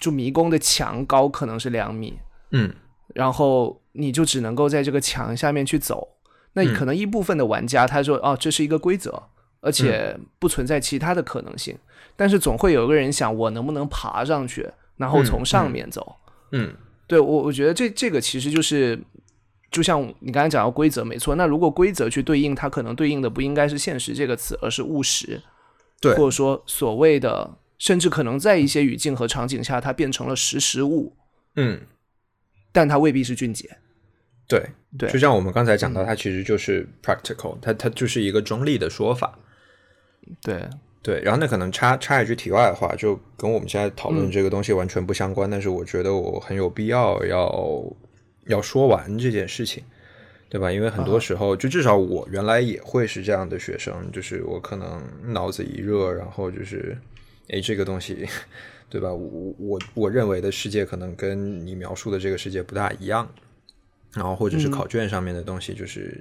就迷宫的墙高可能是两米，嗯，然后你就只能够在这个墙下面去走。那可能一部分的玩家他说哦，这是一个规则，而且不存在其他的可能性。但是总会有个人想，我能不能爬上去，然后从上面走？嗯，对我我觉得这这个其实就是，就像你刚才讲到规则没错。那如果规则去对应，它可能对应的不应该是现实这个词，而是务实，对，或者说所谓的。甚至可能在一些语境和场景下，它变成了实时务，嗯，但它未必是俊杰。对对，就像我们刚才讲到，它其实就是 practical，它它就是一个中立的说法。对对，然后那可能插插一句题外话，就跟我们现在讨论这个东西完全不相关，但是我觉得我很有必要要要说完这件事情，对吧？因为很多时候，就至少我原来也会是这样的学生，就是我可能脑子一热，然后就是，哎，这个东西，对吧？我我我认为的世界可能跟你描述的这个世界不大一样，然后或者是考卷上面的东西，就是，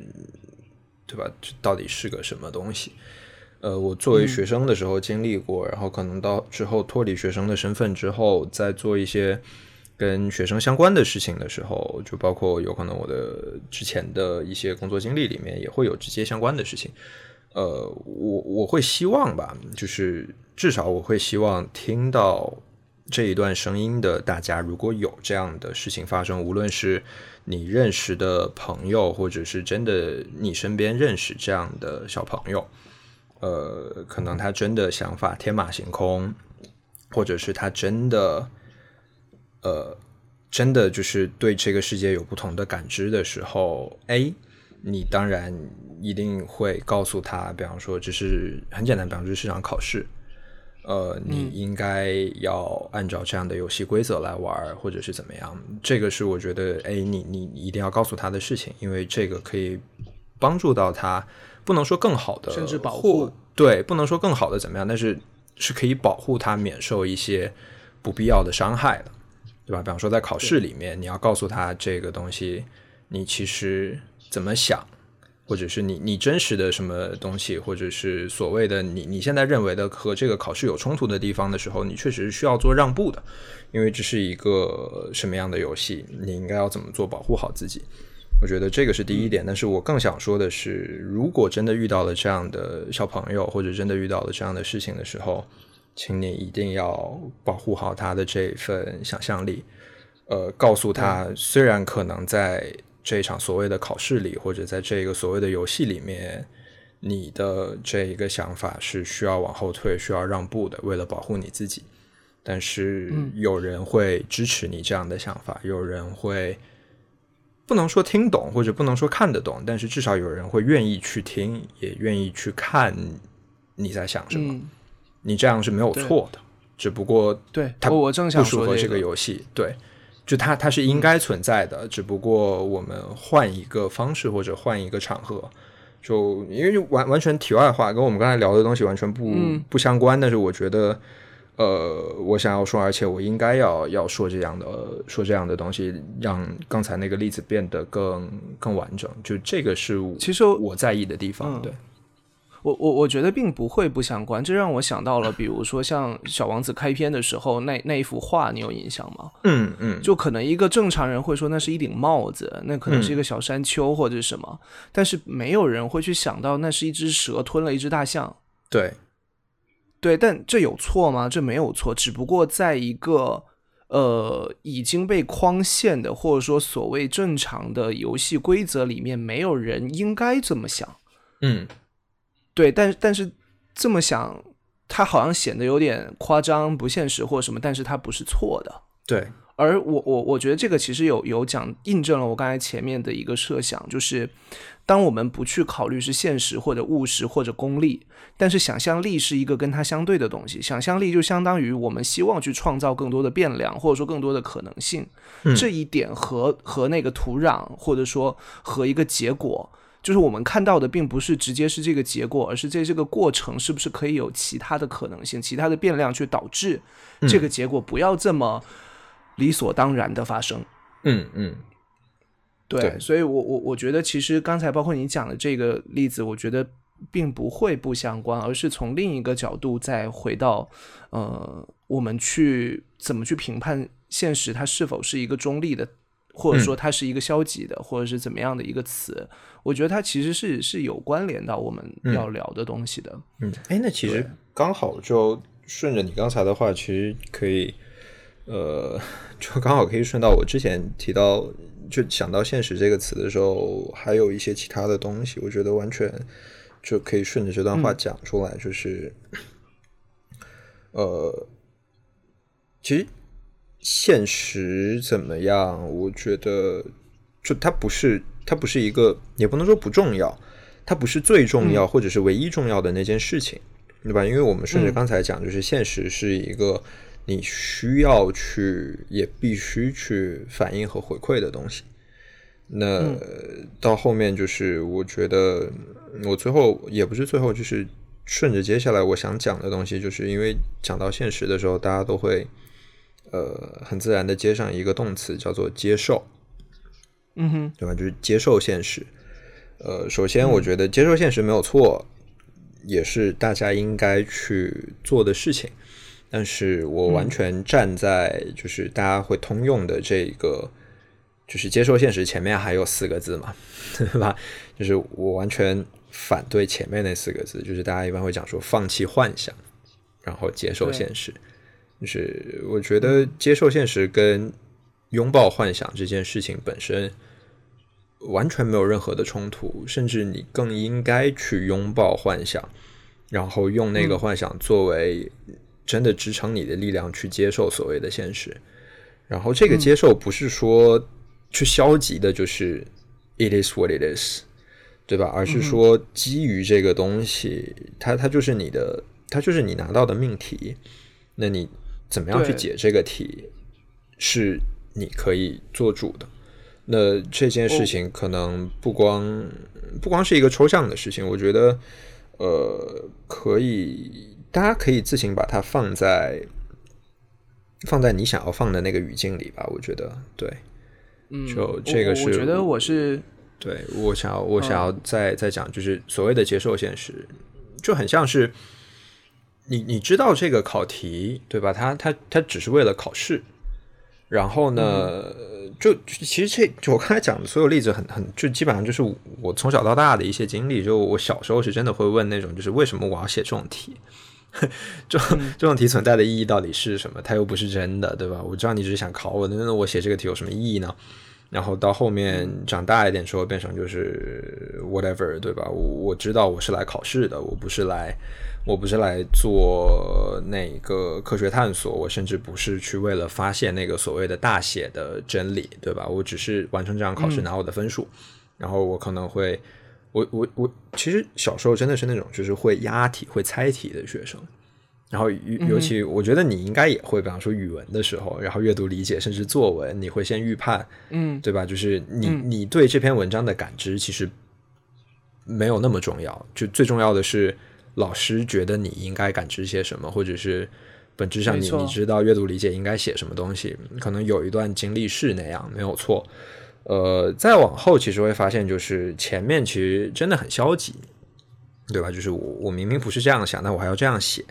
对吧？这到底是个什么东西？呃，我作为学生的时候经历过，然后可能到之后脱离学生的身份之后，再做一些跟学生相关的事情的时候，就包括有可能我的之前的一些工作经历里面也会有直接相关的事情。呃，我我会希望吧，就是至少我会希望听到这一段声音的大家，如果有这样的事情发生，无论是你认识的朋友，或者是真的你身边认识这样的小朋友。呃，可能他真的想法天马行空，或者是他真的，呃，真的就是对这个世界有不同的感知的时候，A，你当然一定会告诉他，比方说，只是很简单，比方说市场考试，呃，你应该要按照这样的游戏规则来玩，或者是怎么样，这个是我觉得，哎，你你一定要告诉他的事情，因为这个可以帮助到他。不能说更好的，甚至保护对，不能说更好的怎么样，但是是可以保护他免受一些不必要的伤害的，对吧？比方说在考试里面，你要告诉他这个东西，你其实怎么想，或者是你你真实的什么东西，或者是所谓的你你现在认为的和这个考试有冲突的地方的时候，你确实是需要做让步的，因为这是一个什么样的游戏，你应该要怎么做保护好自己。我觉得这个是第一点，但是我更想说的是，如果真的遇到了这样的小朋友，或者真的遇到了这样的事情的时候，请你一定要保护好他的这份想象力。呃，告诉他，虽然可能在这一场所谓的考试里，或者在这个所谓的游戏里面，你的这一个想法是需要往后退、需要让步的，为了保护你自己。但是有人会支持你这样的想法，有人会。不能说听懂，或者不能说看得懂，但是至少有人会愿意去听，也愿意去看你在想什么。你这样是没有错的，只不过对它我正想不符合这个游戏。对，就它它是应该存在的，只不过我们换一个方式或者换一个场合。就因为完完全题外话，跟我们刚才聊的东西完全不不相关，但是我觉得。呃，我想要说，而且我应该要要说这样的说这样的东西，让刚才那个例子变得更更完整。就这个是其实我在意的地方。对，我我我觉得并不会不相关。这让我想到了，比如说像《小王子》开篇的时候，那那一幅画，你有印象吗？嗯嗯。就可能一个正常人会说那是一顶帽子，那可能是一个小山丘或者什么，但是没有人会去想到那是一只蛇吞了一只大象。对。对，但这有错吗？这没有错，只不过在一个呃已经被框限的，或者说所谓正常的游戏规则里面，没有人应该这么想。嗯，对，但但是这么想，它好像显得有点夸张、不现实或什么，但是它不是错的。对。而我我我觉得这个其实有有讲印证了我刚才前面的一个设想，就是当我们不去考虑是现实或者务实或者功利，但是想象力是一个跟它相对的东西。想象力就相当于我们希望去创造更多的变量，或者说更多的可能性。这一点和和那个土壤，或者说和一个结果，就是我们看到的并不是直接是这个结果，而是在这个过程是不是可以有其他的可能性、其他的变量去导致这个结果不要这么。理所当然的发生，嗯嗯，对，所以，我我我觉得，其实刚才包括你讲的这个例子，我觉得并不会不相关，而是从另一个角度再回到，呃，我们去怎么去评判现实，它是否是一个中立的，或者说它是一个消极的，或者是怎么样的一个词？我觉得它其实是是有关联到我们要聊的东西的。嗯，哎，那其实刚好就顺着你刚才的话，其实可以。呃，就刚好可以顺到我之前提到，就想到“现实”这个词的时候，还有一些其他的东西，我觉得完全就可以顺着这段话讲出来。就是，呃，其实现实怎么样？我觉得，就它不是，它不是一个，也不能说不重要，它不是最重要或者是唯一重要的那件事情，对吧？因为我们顺着刚才讲，就是现实是一个。你需要去，也必须去反映和回馈的东西，那到后面就是我觉得我最后也不是最后，就是顺着接下来我想讲的东西，就是因为讲到现实的时候，大家都会呃很自然的接上一个动词叫做接受，嗯哼，对吧？就是接受现实。呃，首先我觉得接受现实没有错，也是大家应该去做的事情。但是我完全站在就是大家会通用的这个，就是接受现实前面还有四个字嘛，对吧？就是我完全反对前面那四个字，就是大家一般会讲说放弃幻想，然后接受现实。就是我觉得接受现实跟拥抱幻想这件事情本身完全没有任何的冲突，甚至你更应该去拥抱幻想，然后用那个幻想作为。真的支撑你的力量去接受所谓的现实，然后这个接受不是说去消极的，就是 it is what it is，对吧？而是说基于这个东西，它它就是你的，它就是你拿到的命题，那你怎么样去解这个题，是你可以做主的。那这件事情可能不光不光是一个抽象的事情，我觉得呃可以。大家可以自行把它放在放在你想要放的那个语境里吧，我觉得对，嗯，就这个是我觉得我是对我想要我想要再再讲，就是所谓的接受现实，就很像是你你知道这个考题对吧？它它它只是为了考试，然后呢，就其实这就我刚才讲的所有例子，很很就基本上就是我从小到大的一些经历。就我小时候是真的会问那种，就是为什么我要写这种题？这这种题存在的意义到底是什么？它又不是真的，对吧？我知道你只是想考我，那我写这个题有什么意义呢？然后到后面长大一点之后，变成就是 whatever，对吧？我我知道我是来考试的，我不是来我不是来做那个科学探索，我甚至不是去为了发现那个所谓的大写的真理，对吧？我只是完成这场考试拿我的分数，然后我可能会。我我我其实小时候真的是那种就是会押题会猜题的学生，然后尤尤其我觉得你应该也会，比方说语文的时候，然后阅读理解甚至作文，你会先预判，嗯，对吧？就是你你对这篇文章的感知其实没有那么重要，就最重要的是老师觉得你应该感知些什么，或者是本质上你你知道阅读理解应该写什么东西，可能有一段经历是那样，没有错。呃，再往后其实会发现，就是前面其实真的很消极，对吧？就是我我明明不是这样想，但我还要这样写。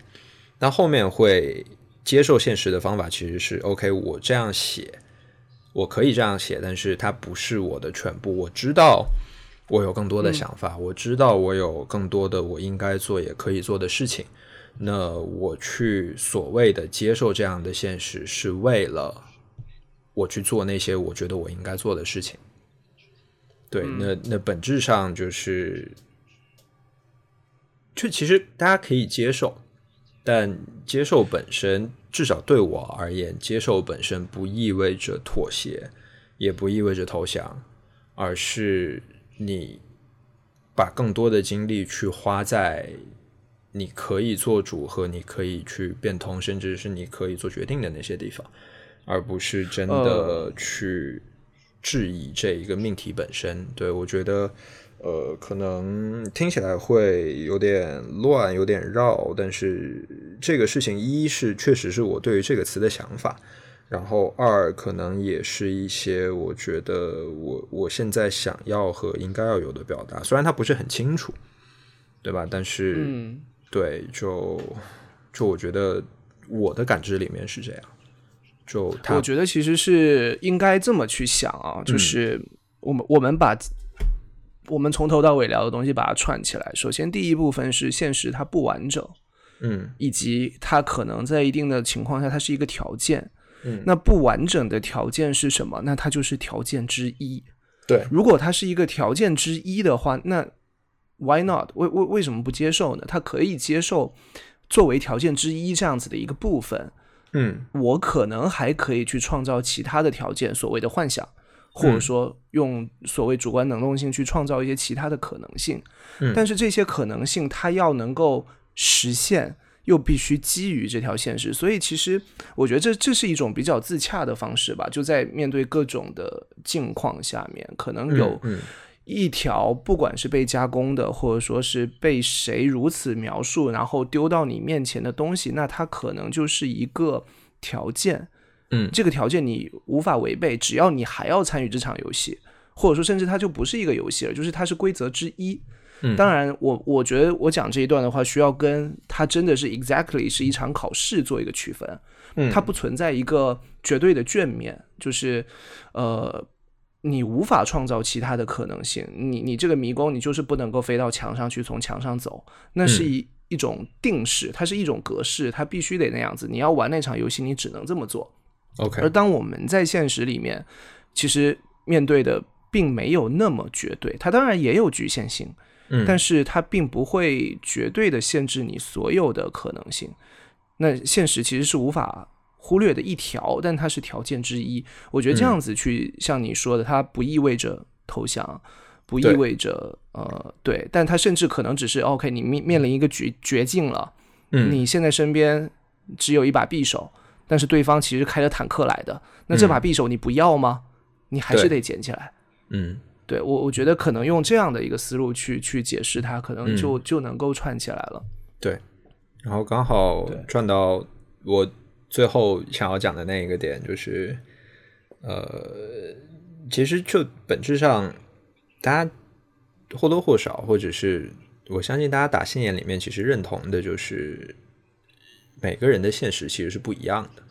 但后面会接受现实的方法其实是 OK，我这样写，我可以这样写，但是它不是我的全部。我知道我有更多的想法，我知道我有更多的我应该做也可以做的事情。那我去所谓的接受这样的现实，是为了。我去做那些我觉得我应该做的事情，对，那那本质上就是，就其实大家可以接受，但接受本身，至少对我而言，接受本身不意味着妥协，也不意味着投降，而是你把更多的精力去花在你可以做主和你可以去变通，甚至是你可以做决定的那些地方。而不是真的去质疑这一个命题本身，对我觉得，呃，可能听起来会有点乱，有点绕，但是这个事情一是确实是我对于这个词的想法，然后二可能也是一些我觉得我我现在想要和应该要有的表达，虽然它不是很清楚，对吧？但是，对，就就我觉得我的感知里面是这样。就我觉得其实是应该这么去想啊，就是我们我们把我们从头到尾聊的东西把它串起来。首先，第一部分是现实它不完整，嗯，以及它可能在一定的情况下它是一个条件，嗯，那不完整的条件是什么？那它就是条件之一。对，如果它是一个条件之一的话，那 why not？为为为什么不接受呢？它可以接受作为条件之一这样子的一个部分。嗯，我可能还可以去创造其他的条件，所谓的幻想，或者说用所谓主观能动性去创造一些其他的可能性。嗯，但是这些可能性它要能够实现，又必须基于这条现实，所以其实我觉得这这是一种比较自洽的方式吧。就在面对各种的境况下面，可能有一条不管是被加工的，或者说是被谁如此描述，然后丢到你面前的东西，那它可能就是一个条件。嗯，这个条件你无法违背，只要你还要参与这场游戏，或者说甚至它就不是一个游戏了，就是它是规则之一。当然，我我觉得我讲这一段的话，需要跟它真的是 exactly 是一场考试做一个区分。嗯，它不存在一个绝对的卷面，就是呃，你无法创造其他的可能性。你你这个迷宫，你就是不能够飞到墙上去，从墙上走，那是一一种定式，它是一种格式，它必须得那样子。你要玩那场游戏，你只能这么做。OK。而当我们在现实里面，其实面对的并没有那么绝对，它当然也有局限性。但是它并不会绝对的限制你所有的可能性。那现实其实是无法忽略的一条，但它是条件之一。我觉得这样子去像你说的，它不意味着投降，不意味着呃对，但它甚至可能只是 OK，你面面临一个绝绝境了。嗯，你现在身边只有一把匕首，但是对方其实开着坦克来的，那这把匕首你不要吗？你还是得捡起来。嗯。对我，我觉得可能用这样的一个思路去去解释它，可能就就能够串起来了。对，然后刚好转到我最后想要讲的那一个点，就是呃，其实就本质上，大家或多或少，或者是我相信大家打心眼里面其实认同的，就是每个人的现实其实是不一样的。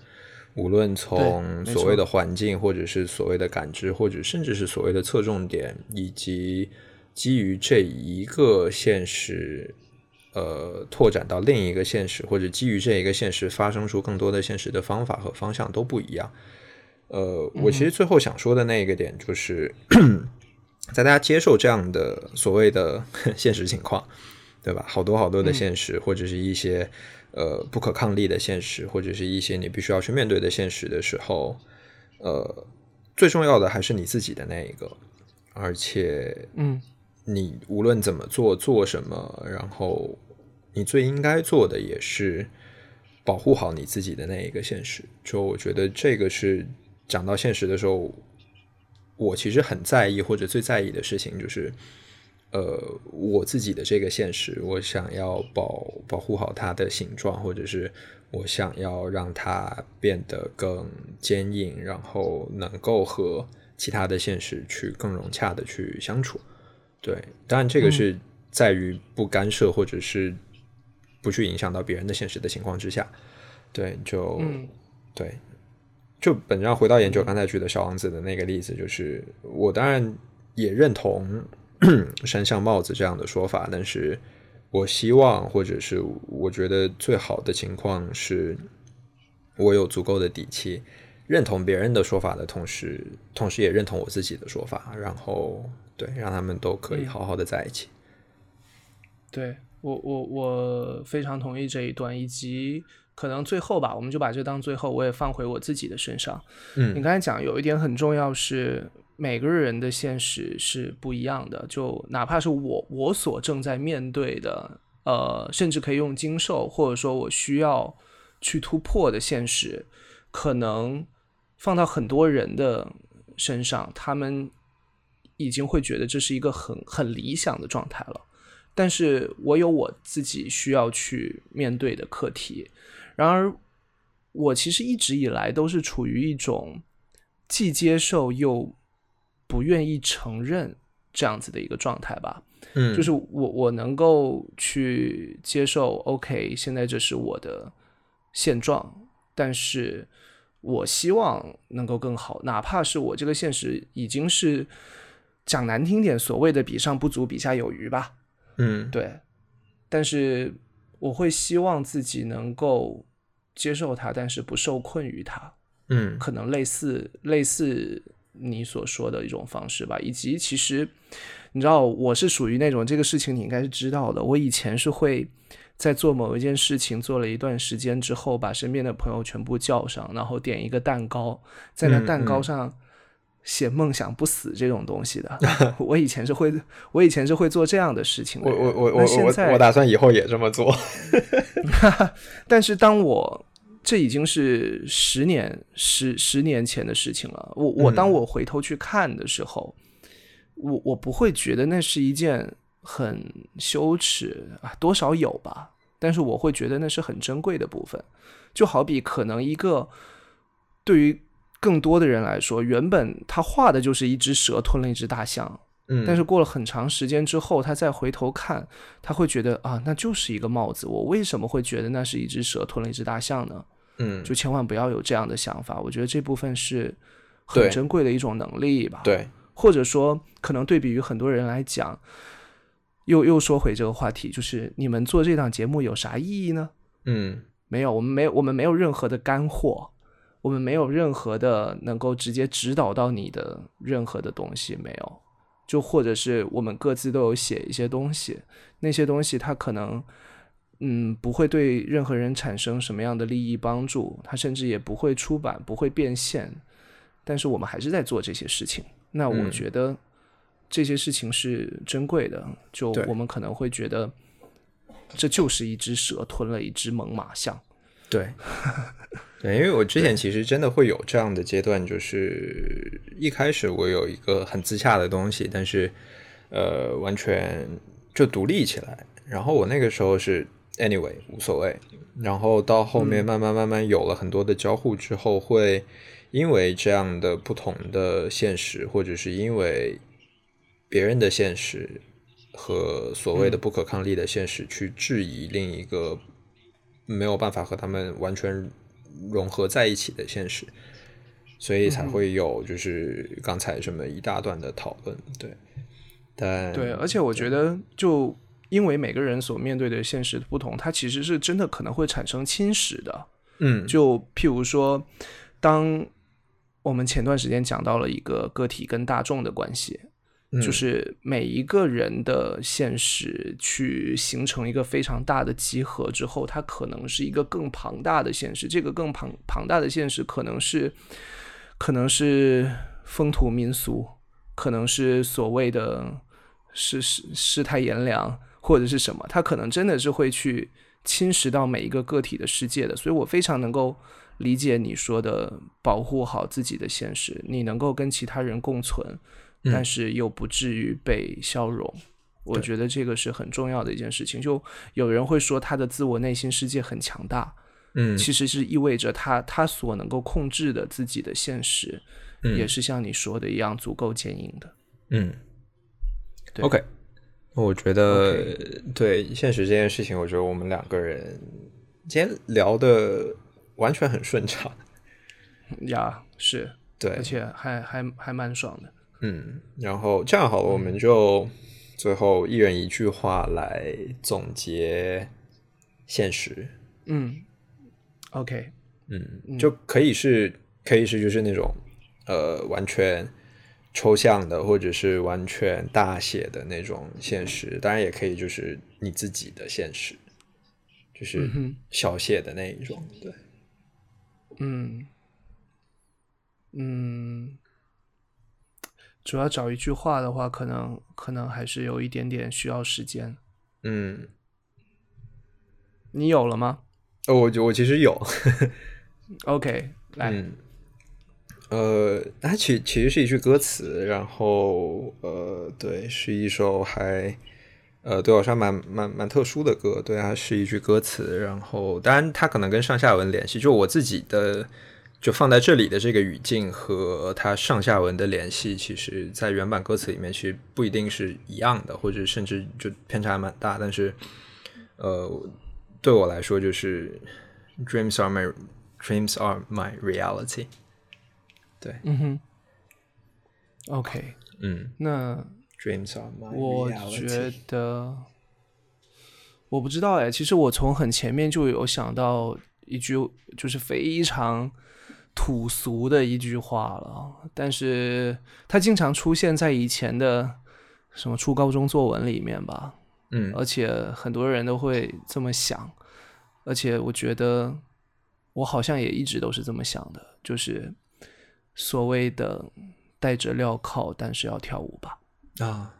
无论从所谓的环境，或者是所谓的感知，或者甚至是所谓的侧重点，以及基于这一个现实，呃，拓展到另一个现实，或者基于这一个现实发生出更多的现实的方法和方向都不一样。呃，我其实最后想说的那一个点，就是 在大家接受这样的所谓的现实情况，对吧？好多好多的现实，或者是一些。呃，不可抗力的现实，或者是一些你必须要去面对的现实的时候，呃，最重要的还是你自己的那一个，而且，嗯，你无论怎么做，做什么，然后你最应该做的也是保护好你自己的那一个现实。就我觉得这个是讲到现实的时候，我其实很在意或者最在意的事情就是。呃，我自己的这个现实，我想要保保护好它的形状，或者是我想要让它变得更坚硬，然后能够和其他的现实去更融洽的去相处。对，当然这个是在于不干涉或者是不去影响到别人的现实的情况之下。对，就对，就本质上回到研究刚才举的小王子的那个例子，就是我当然也认同。山像帽子这样的说法，但是我希望，或者是我觉得最好的情况是，我有足够的底气，认同别人的说法的同时，同时也认同我自己的说法，然后对，让他们都可以好好的在一起。对我，我我非常同意这一段，以及可能最后吧，我们就把这当最后，我也放回我自己的身上。嗯，你刚才讲有一点很重要是。每个人的现实是不一样的，就哪怕是我我所正在面对的，呃，甚至可以用经受，或者说我需要去突破的现实，可能放到很多人的身上，他们已经会觉得这是一个很很理想的状态了。但是我有我自己需要去面对的课题，然而我其实一直以来都是处于一种既接受又。不愿意承认这样子的一个状态吧，嗯，就是我我能够去接受，OK，现在这是我的现状，但是我希望能够更好，哪怕是我这个现实已经是讲难听点，所谓的比上不足，比下有余吧，嗯，对，但是我会希望自己能够接受它，但是不受困于它，嗯，可能类似类似。你所说的一种方式吧，以及其实你知道，我是属于那种这个事情你应该是知道的。我以前是会在做某一件事情做了一段时间之后，把身边的朋友全部叫上，然后点一个蛋糕，在那蛋糕上写梦想不死这种东西的。我以前是会，我以前是会做这样的事情的。我我我我我我打算以后也这么做。但是当我这已经是十年十十年前的事情了。我我当我回头去看的时候，我我不会觉得那是一件很羞耻啊，多少有吧。但是我会觉得那是很珍贵的部分。就好比可能一个对于更多的人来说，原本他画的就是一只蛇吞了一只大象。嗯，但是过了很长时间之后，他再回头看，他会觉得啊，那就是一个帽子。我为什么会觉得那是一只蛇吞了一只大象呢？嗯，就千万不要有这样的想法。我觉得这部分是很珍贵的一种能力吧。对，或者说，可能对比于很多人来讲，又又说回这个话题，就是你们做这档节目有啥意义呢？嗯，没有，我们没有，我们没有任何的干货，我们没有任何的能够直接指导到你的任何的东西，没有。就或者是我们各自都有写一些东西，那些东西它可能。嗯，不会对任何人产生什么样的利益帮助，它甚至也不会出版，不会变现。但是我们还是在做这些事情。那我觉得这些事情是珍贵的。就我们可能会觉得，这就是一只蛇吞了一只猛犸象。对，对，因为我之前其实真的会有这样的阶段，就是一开始我有一个很自洽的东西，但是呃，完全就独立起来。然后我那个时候是。Anyway，无所谓。然后到后面慢慢慢慢有了很多的交互之后，会因为这样的不同的现实，或者是因为别人的现实和所谓的不可抗力的现实，去质疑另一个没有办法和他们完全融合在一起的现实，所以才会有就是刚才这么一大段的讨论。对，但对，而且我觉得就。因为每个人所面对的现实不同，它其实是真的可能会产生侵蚀的。嗯，就譬如说，当我们前段时间讲到了一个个体跟大众的关系，就是每一个人的现实去形成一个非常大的集合之后，它可能是一个更庞大的现实。这个更庞庞大的现实，可能是可能是风土民俗，可能是所谓的世世世态炎凉。或者是什么，它可能真的是会去侵蚀到每一个个体的世界的，所以我非常能够理解你说的保护好自己的现实，你能够跟其他人共存，但是又不至于被消融。我觉得这个是很重要的一件事情。就有人会说他的自我内心世界很强大，嗯，其实是意味着他他所能够控制的自己的现实，也是像你说的一样足够坚硬的。嗯，OK。我觉得对现实这件事情，我觉得我们两个人今天聊的完全很顺畅。呀，是对，而且还还还蛮爽的。嗯，然后这样好了，我们就最后一人一句话来总结现实。嗯，OK，嗯，就可以是，可以是，就是那种呃，完全。抽象的，或者是完全大写的那种现实，当然也可以，就是你自己的现实，就是小写的那一种。对，嗯嗯，主要找一句话的话，可能可能还是有一点点需要时间。嗯，你有了吗？哦，我我其实有。OK，来。呃，它其其实是一句歌词，然后呃，对，是一首还呃对我来说蛮蛮蛮特殊的歌，对，它是一句歌词，然后当然它可能跟上下文联系，就我自己的就放在这里的这个语境和它上下文的联系，其实在原版歌词里面其实不一定是一样的，或者甚至就偏差还蛮大，但是呃对我来说就是 dreams are my dreams are my reality。对，嗯哼，OK，嗯，那 Dreams are my 我觉得，我不知道哎，其实我从很前面就有想到一句，就是非常土俗的一句话了，但是它经常出现在以前的什么初高中作文里面吧，嗯，而且很多人都会这么想，而且我觉得我好像也一直都是这么想的，就是。所谓的戴着镣铐，但是要跳舞吧。啊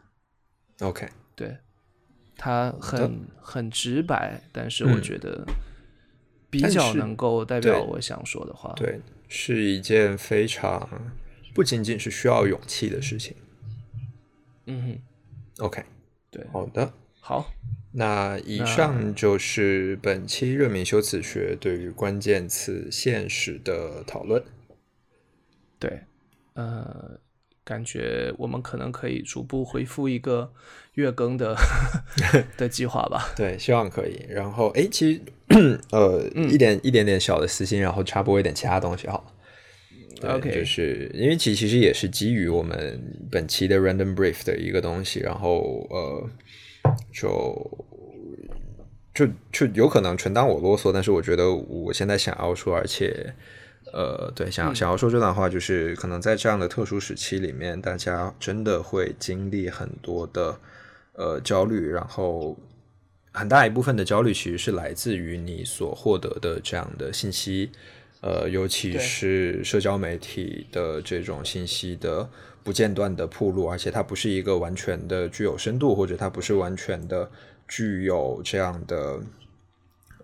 ，OK，对，他很很直白，但是我觉得比较能够代表我想说的话。对，是一件非常不仅仅是需要勇气的事情。嗯哼，OK，对，好的，好，那以上就是本期热敏修辞学对于关键词“现实”的讨论。对，呃。感觉我们可能可以逐步回复一个月更的 的计划吧。对，希望可以。然后，哎，其实 呃，一点一点点小的私心，然后插播一点其他东西好了。OK，就是因为其其实也是基于我们本期的 Random Brief 的一个东西，然后呃，就就就有可能纯当我啰嗦，但是我觉得我现在想要说，而且。呃，对，想想要说这段话，就是可能在这样的特殊时期里面，大家真的会经历很多的呃焦虑，然后很大一部分的焦虑其实是来自于你所获得的这样的信息，呃，尤其是社交媒体的这种信息的不间断的铺路，而且它不是一个完全的具有深度，或者它不是完全的具有这样的。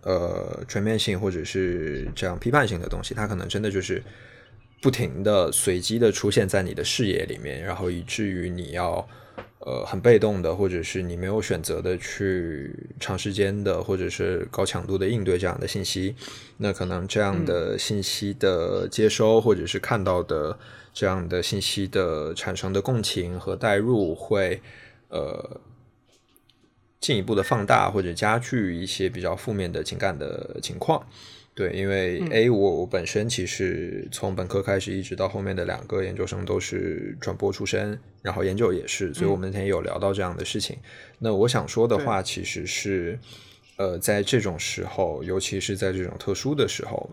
呃，全面性或者是这样批判性的东西，它可能真的就是不停的随机的出现在你的视野里面，然后以至于你要呃很被动的，或者是你没有选择的去长时间的或者是高强度的应对这样的信息，那可能这样的信息的接收或者是看到的这样的信息的产生的共情和代入会呃。进一步的放大或者加剧一些比较负面的情感的情况，对，因为 A 我我本身其实从本科开始一直到后面的两个研究生都是传播出身，然后研究也是，所以我们那天有聊到这样的事情。那我想说的话其实是，呃，在这种时候，尤其是在这种特殊的时候，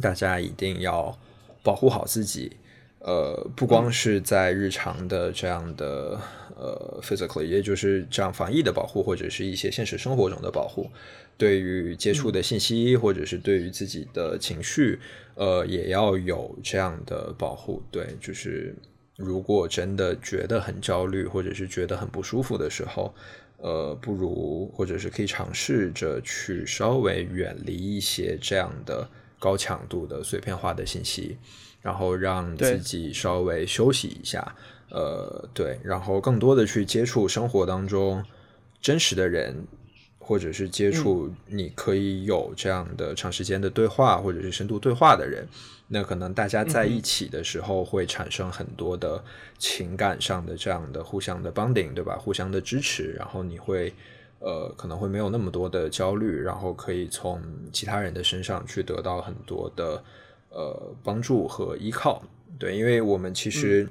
大家一定要保护好自己。呃，不光是在日常的这样的呃 physically，也就是这样防疫的保护，或者是一些现实生活中的保护，对于接触的信息，或者是对于自己的情绪，呃，也要有这样的保护。对，就是如果真的觉得很焦虑，或者是觉得很不舒服的时候，呃，不如或者是可以尝试着去稍微远离一些这样的高强度的碎片化的信息。然后让自己稍微休息一下，呃，对，然后更多的去接触生活当中真实的人，或者是接触你可以有这样的长时间的对话，或者是深度对话的人，那可能大家在一起的时候会产生很多的情感上的这样的互相的 bonding，对吧？互相的支持，然后你会呃可能会没有那么多的焦虑，然后可以从其他人的身上去得到很多的。呃，帮助和依靠，对，因为我们其实，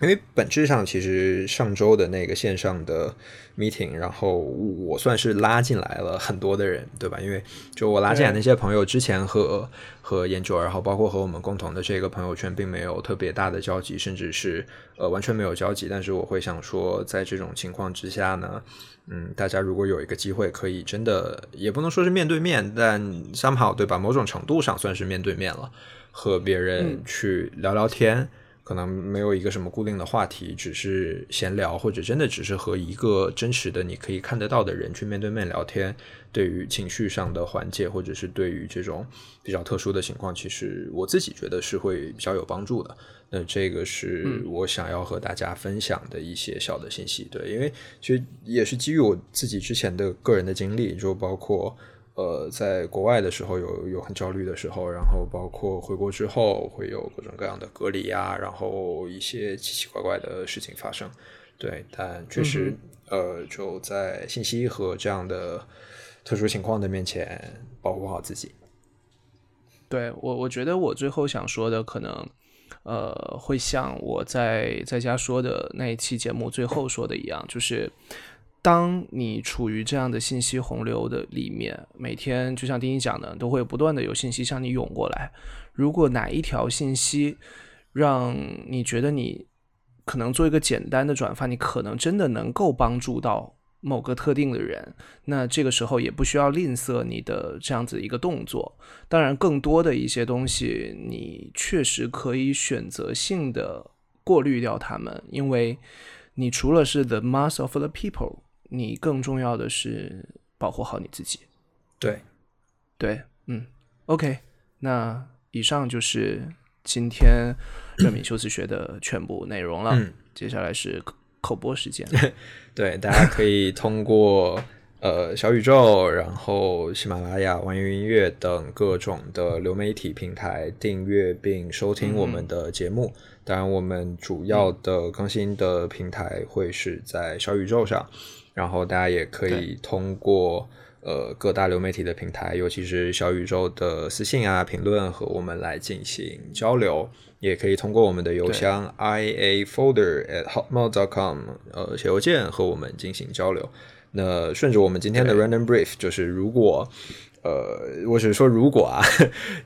因为本质上其实上周的那个线上的 meeting，然后我算是拉进来了很多的人，对吧？因为就我拉进来那些朋友，之前和和研究，然后包括和我们共同的这个朋友圈，并没有特别大的交集，甚至是呃完全没有交集。但是我会想说，在这种情况之下呢。嗯，大家如果有一个机会，可以真的也不能说是面对面，但 somehow 对吧？某种程度上算是面对面了，和别人去聊聊天，可能没有一个什么固定的话题，只是闲聊，或者真的只是和一个真实的你可以看得到的人去面对面聊天，对于情绪上的缓解，或者是对于这种比较特殊的情况，其实我自己觉得是会比较有帮助的。那这个是我想要和大家分享的一些小的信息，对，因为其实也是基于我自己之前的个人的经历，就包括呃在国外的时候有有很焦虑的时候，然后包括回国之后会有各种各样的隔离啊，然后一些奇奇怪怪的事情发生，对，但确实呃就在信息和这样的特殊情况的面前保护好自己。对我，我觉得我最后想说的可能。呃，会像我在在家说的那一期节目最后说的一样，就是当你处于这样的信息洪流的里面，每天就像丁一讲的，都会不断的有信息向你涌过来。如果哪一条信息让你觉得你可能做一个简单的转发，你可能真的能够帮助到。某个特定的人，那这个时候也不需要吝啬你的这样子一个动作。当然，更多的一些东西，你确实可以选择性的过滤掉他们，因为你除了是 the mass of the people，你更重要的是保护好你自己。对，对，嗯，OK，那以上就是今天 热敏修辞学的全部内容了。嗯接下来是口口播时间。对，大家可以通过呃小宇宙，然后喜马拉雅、网易云音乐等各种的流媒体平台订阅并收听我们的节目。当然，我们主要的更新的平台会是在小宇宙上，然后大家也可以通过。呃，各大流媒体的平台，尤其是小宇宙的私信啊、评论和我们来进行交流，也可以通过我们的邮箱 i a folder at hotmail dot com 呃写邮件和我们进行交流。那顺着我们今天的 random brief，就是如果呃，我只是说如果啊，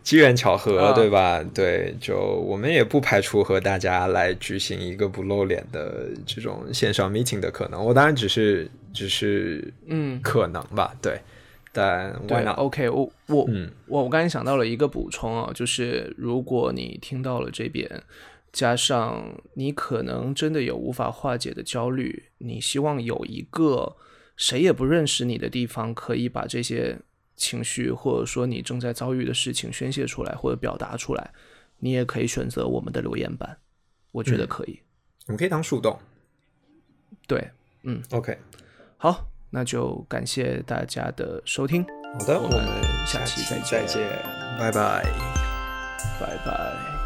机缘巧合，啊对吧？对，就我们也不排除和大家来举行一个不露脸的这种线上 meeting 的可能。我当然只是只是嗯，可能吧，对。但 why 对 not？，OK，我我嗯我我刚才想到了一个补充啊，就是如果你听到了这边，加上你可能真的有无法化解的焦虑，你希望有一个谁也不认识你的地方，可以把这些情绪或者说你正在遭遇的事情宣泄出来或者表达出来，你也可以选择我们的留言板，我觉得可以。我们可以当树洞。对，嗯 OK，好，那就感谢大家的收听，好的，我我们们下期期再见再见，拜拜。拜拜。